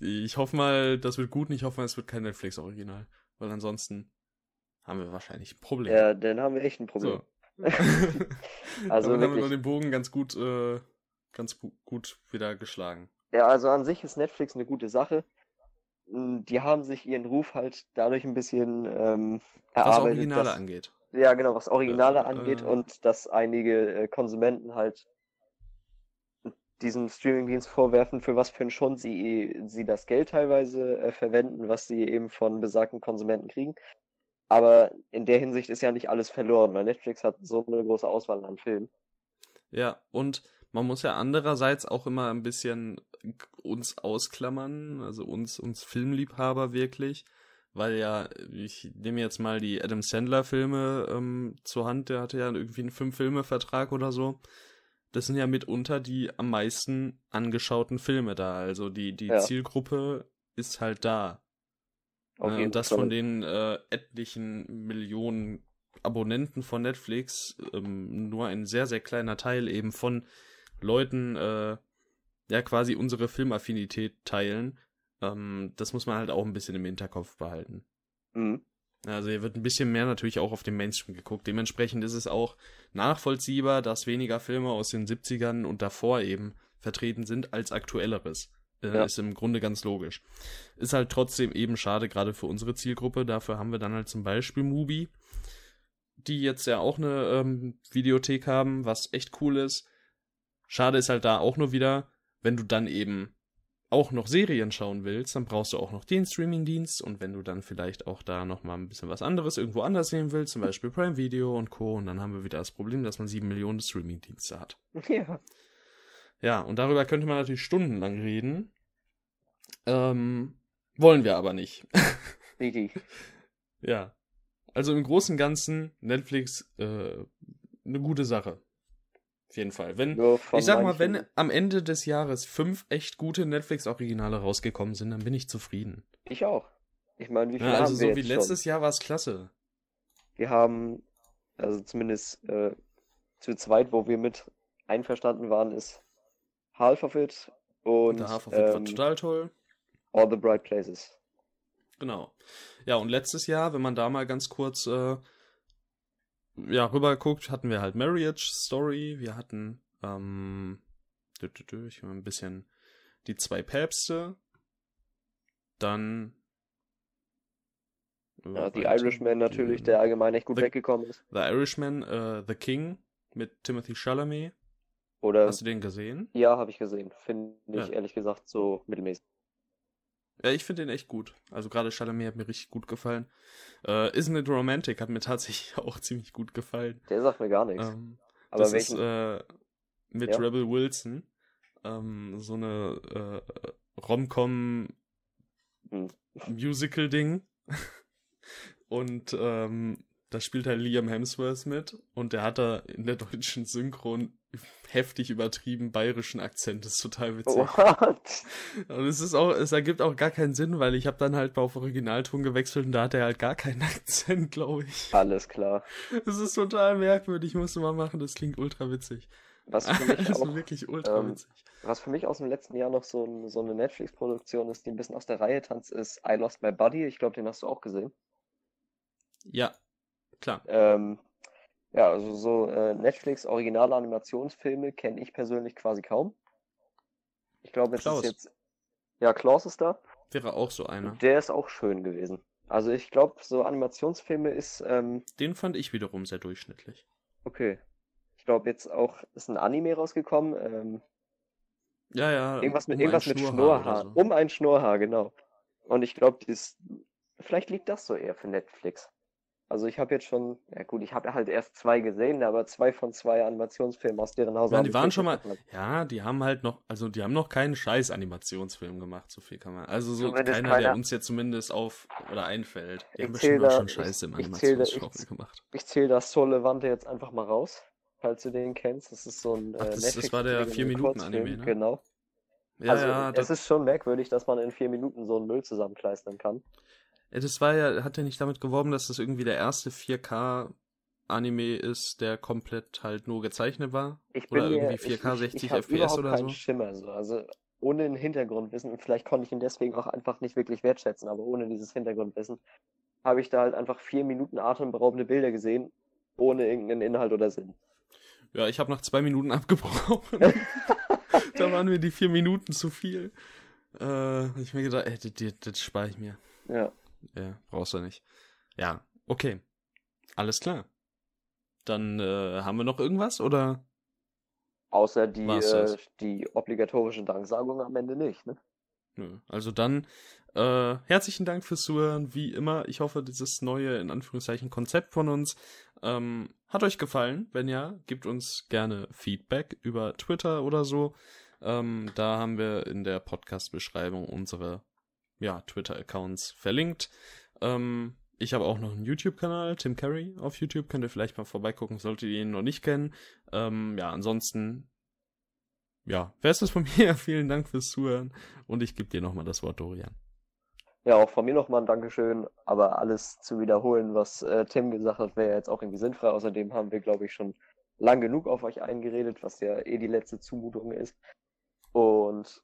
Speaker 1: Ich hoffe mal, das wird gut und ich hoffe mal, es wird kein Netflix-Original. Weil ansonsten haben wir wahrscheinlich ein Problem.
Speaker 2: Ja, dann haben wir echt ein Problem.
Speaker 1: so.
Speaker 2: Also
Speaker 1: Damit haben wir den Bogen ganz gut, äh, ganz gu- gut wieder geschlagen.
Speaker 2: Ja, also an sich ist Netflix eine gute Sache. Mm, Die haben sich ihren Ruf halt dadurch ein bisschen ähm,
Speaker 1: Was
Speaker 2: erarbeitet,
Speaker 1: Originale
Speaker 2: dass,
Speaker 1: angeht.
Speaker 2: ja genau, was Originale
Speaker 1: Äh,
Speaker 2: angeht
Speaker 1: äh.
Speaker 2: und dass einige äh, Konsumenten halt diesen Streamingdienst vorwerfen, für was für einen Schund sie, sie das Geld teilweise äh, verwenden, was sie eben von besagten Konsumenten kriegen. Aber in der Hinsicht ist ja nicht alles verloren, weil Netflix hat so eine große Auswahl an Filmen.
Speaker 1: Ja, und man muss ja andererseits auch immer ein bisschen uns ausklammern, also uns, uns Filmliebhaber wirklich, weil ja, ich nehme jetzt mal die Adam Sandler-Filme ähm, zur Hand, der hatte ja irgendwie einen Fünf-Filme-Vertrag oder so. Das sind ja mitunter die am meisten angeschauten Filme da. Also die, die
Speaker 2: Ja.
Speaker 1: Zielgruppe ist halt da.
Speaker 2: Auf
Speaker 1: Äh,
Speaker 2: jeden
Speaker 1: und das von den äh, etlichen Millionen Abonnenten von Netflix ähm, nur ein sehr, sehr kleiner Teil eben von Leuten, äh, ja, quasi unsere Filmaffinität teilen. Ähm, das muss man halt auch ein bisschen im Hinterkopf behalten.
Speaker 2: Mhm.
Speaker 1: Also hier wird ein bisschen mehr natürlich auch auf den Mainstream geguckt. Dementsprechend ist es auch nachvollziehbar, dass weniger Filme aus den 70ern und davor eben vertreten sind als aktuelleres. Äh,
Speaker 2: Ja.
Speaker 1: Ist im Grunde ganz logisch. Ist halt trotzdem eben schade, gerade für unsere Zielgruppe. Dafür haben wir dann halt zum Beispiel Mubi, die jetzt ja auch eine ähm, Videothek haben, was echt cool ist. Schade ist halt da auch nur wieder, wenn du dann eben auch noch Serien schauen willst, dann brauchst du auch noch den Streamingdienst und wenn du dann vielleicht auch da noch mal ein bisschen was anderes irgendwo anders sehen willst, zum Beispiel Prime Video und Co. Und dann haben wir wieder das Problem, dass man sieben Millionen Streamingdienste hat.
Speaker 2: Ja.
Speaker 1: Ja, und darüber könnte man natürlich stundenlang reden. Ähm, wollen wir aber nicht.
Speaker 2: Richtig.
Speaker 1: ja. Also im Großen und Ganzen Netflix äh, eine gute Sache. Auf jeden Fall. Wenn, ich sag mal, wenn am Ende des Jahres fünf echt gute Netflix-Originale rausgekommen sind, dann bin ich zufrieden.
Speaker 2: Ich auch. Ich meine, wie viele
Speaker 1: Ja, also
Speaker 2: haben wir
Speaker 1: so wie letztes Jahr war es klasse.
Speaker 2: schon? Wir haben, also zumindest äh, zu zweit, wo wir mit einverstanden waren, ist Half of It und
Speaker 1: Der Half of It war
Speaker 2: ähm,
Speaker 1: total toll.
Speaker 2: All the Bright Places.
Speaker 1: Genau. Ja, und letztes Jahr, wenn man da mal ganz kurz äh, ja, rüber guckt, hatten wir halt Marriage Story, wir hatten ähm, ich mal ein bisschen die zwei Päpste, dann
Speaker 2: Ja, die. Irishman natürlich, der allgemein echt gut
Speaker 1: The-
Speaker 2: weggekommen ist.
Speaker 1: The Irishman, äh, The King mit Timothy Chalamet.
Speaker 2: Oder
Speaker 1: Hast du den gesehen?
Speaker 2: ja, habe ich gesehen. Finde ich
Speaker 1: Ja.
Speaker 2: ehrlich gesagt so mittelmäßig.
Speaker 1: Ja, ich finde den echt gut. Also gerade Chalamet hat mir richtig gut gefallen. Äh, Isn't It Romantic hat mir tatsächlich auch ziemlich gut gefallen.
Speaker 2: Der sagt mir gar nichts.
Speaker 1: Ähm,
Speaker 2: Aber
Speaker 1: das
Speaker 2: welchen?
Speaker 1: ist äh, mit
Speaker 2: Ja.
Speaker 1: Rebel Wilson. Ähm, so eine äh, Rom-Com
Speaker 2: Hm.
Speaker 1: Musical-Ding. Und ähm, da spielt halt Liam Hemsworth mit und der hat da in der deutschen Synchron heftig übertrieben bayerischen Akzent. Das ist total witzig.
Speaker 2: What?
Speaker 1: Und es ist auch, es ergibt auch gar keinen Sinn, weil ich habe dann halt auf Originalton gewechselt und da hat er halt gar keinen Akzent, glaube ich.
Speaker 2: Alles klar.
Speaker 1: Das ist total merkwürdig, musst du mal machen, das klingt ultra witzig.
Speaker 2: Was für mich
Speaker 1: Das
Speaker 2: auch
Speaker 1: ist wirklich ultra
Speaker 2: ähm,
Speaker 1: witzig.
Speaker 2: Was für mich aus dem letzten Jahr noch so, ein, so eine Netflix-Produktion ist, die ein bisschen aus der Reihe tanzt, ist I Lost My Buddy. Ich glaube, den hast du auch gesehen.
Speaker 1: Ja, klar.
Speaker 2: Ähm, ja, also so äh, Netflix-originale Animationsfilme kenne ich persönlich quasi kaum. Ich glaube, jetzt
Speaker 1: Klaus.
Speaker 2: ist jetzt. Ja, Klaus ist da.
Speaker 1: Wäre auch so einer.
Speaker 2: Der ist auch schön gewesen. Also ich glaube, so Animationsfilme ist, ähm,
Speaker 1: Den fand ich wiederum sehr durchschnittlich.
Speaker 2: okay. Ich glaube, jetzt auch ist ein Anime rausgekommen. Ähm,
Speaker 1: Ja, ja.
Speaker 2: irgendwas mit,
Speaker 1: um
Speaker 2: irgendwas mit
Speaker 1: Schnurrhaar so.
Speaker 2: Um ein Schnurrhaar, genau. Und ich glaube, das, vielleicht liegt das so eher für Netflix. Also ich habe jetzt schon, ja gut, ich habe halt erst zwei gesehen, aber zwei von zwei Animationsfilmen aus deren Haus
Speaker 1: Ja, die waren schon mal,
Speaker 2: geguckt.
Speaker 1: ja, die haben halt noch, also die haben noch keinen scheiß Animationsfilm gemacht, so viel kann man. Also so
Speaker 2: Zumindest
Speaker 1: keiner, der
Speaker 2: keiner-
Speaker 1: uns jetzt zumindest auf oder einfällt. Die
Speaker 2: Ich
Speaker 1: haben bestimmt auch
Speaker 2: da-
Speaker 1: schon
Speaker 2: ich-
Speaker 1: Scheiße im
Speaker 2: ich-
Speaker 1: Animationsgenre gemacht.
Speaker 2: Ich zähle das Soul Levante jetzt einfach mal raus, falls du den kennst. Das ist so ein
Speaker 1: Ach,
Speaker 2: äh,
Speaker 1: das- das war der
Speaker 2: Netflix-
Speaker 1: 4-Minuten-Anime,
Speaker 2: Kurzfilm,
Speaker 1: ne?
Speaker 2: Genau.
Speaker 1: Ja,
Speaker 2: also
Speaker 1: ja, das,
Speaker 2: ist schon merkwürdig, dass man in vier Minuten so einen Müll zusammenkleistern kann.
Speaker 1: Das war ja, hat er nicht damit geworben, dass das irgendwie der erste 4K-Anime ist, der komplett halt nur gezeichnet war?
Speaker 2: Ich bin
Speaker 1: Oder
Speaker 2: mir,
Speaker 1: irgendwie
Speaker 2: ich,
Speaker 1: 4K
Speaker 2: ich,
Speaker 1: 60
Speaker 2: ich hab
Speaker 1: FPS
Speaker 2: überhaupt
Speaker 1: oder
Speaker 2: keinen
Speaker 1: so?
Speaker 2: Schimmer so. Also ohne ein Hintergrundwissen, und vielleicht konnte ich ihn deswegen auch einfach nicht wirklich wertschätzen, aber ohne dieses Hintergrundwissen habe ich da halt einfach vier Minuten atemberaubende Bilder gesehen, ohne irgendeinen Inhalt oder Sinn.
Speaker 1: Ja, ich habe nach zwei Minuten abgebrochen. da waren mir die vier Minuten zu viel. Äh, ich mir gedacht, ey, das, das, das spare ich mir.
Speaker 2: Ja.
Speaker 1: Ja, brauchst du nicht. Ja, okay. Alles klar. Dann äh, haben wir noch irgendwas oder?
Speaker 2: Außer die, äh, die obligatorische Danksagung am Ende nicht, ne?
Speaker 1: Also dann äh, herzlichen Dank fürs Zuhören. Wie immer, ich hoffe, dieses neue in Anführungszeichen Konzept von uns ähm, hat euch gefallen. Wenn ja, gebt uns gerne Feedback über Twitter oder so. Ähm, da haben wir in der Podcast-Beschreibung unsere ja, Twitter-Accounts verlinkt. Ähm, ich habe auch noch einen YouTube-Kanal, Tim Carey auf YouTube. Könnt ihr vielleicht mal vorbeigucken, solltet ihr ihn noch nicht kennen. Ähm, ja, ansonsten, ja, wäre es das von mir. Vielen Dank fürs Zuhören und ich gebe dir nochmal das Wort, Dorian.
Speaker 2: Ja, auch von mir nochmal ein Dankeschön, aber alles zu wiederholen, was äh, Tim gesagt hat, wäre jetzt auch irgendwie sinnfrei. Außerdem haben wir, glaube ich, schon lang genug auf euch eingeredet, was ja eh die letzte Zumutung ist. Und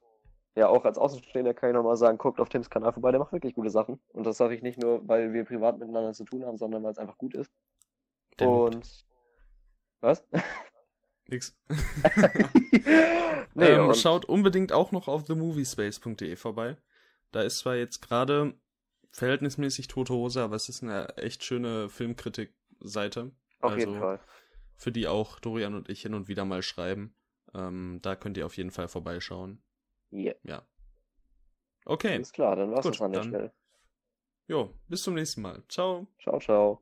Speaker 2: ja, auch als Außenstehender kann ich nochmal sagen, guckt auf Tims Kanal vorbei, der macht wirklich gute Sachen. Und das sage ich nicht nur, weil wir privat miteinander zu tun haben, sondern weil es einfach gut ist.
Speaker 1: Der
Speaker 2: und was?
Speaker 1: Nix.
Speaker 2: nee,
Speaker 1: ähm,
Speaker 2: und
Speaker 1: Schaut unbedingt auch noch auf themoviespace.de vorbei. Da ist zwar jetzt gerade verhältnismäßig tote Hose, aber es ist eine echt schöne Filmkritik-Seite.
Speaker 2: auf
Speaker 1: also-
Speaker 2: jeden Fall.
Speaker 1: für die auch Dorian und ich hin und wieder mal schreiben. Ähm, da könnt ihr auf jeden Fall vorbeischauen.
Speaker 2: Yeah.
Speaker 1: Ja. Okay.
Speaker 2: Alles klar, dann war's
Speaker 1: Gut,
Speaker 2: das an der
Speaker 1: dann-
Speaker 2: Stelle.
Speaker 1: Jo, bis zum nächsten Mal. Ciao.
Speaker 2: Ciao, ciao.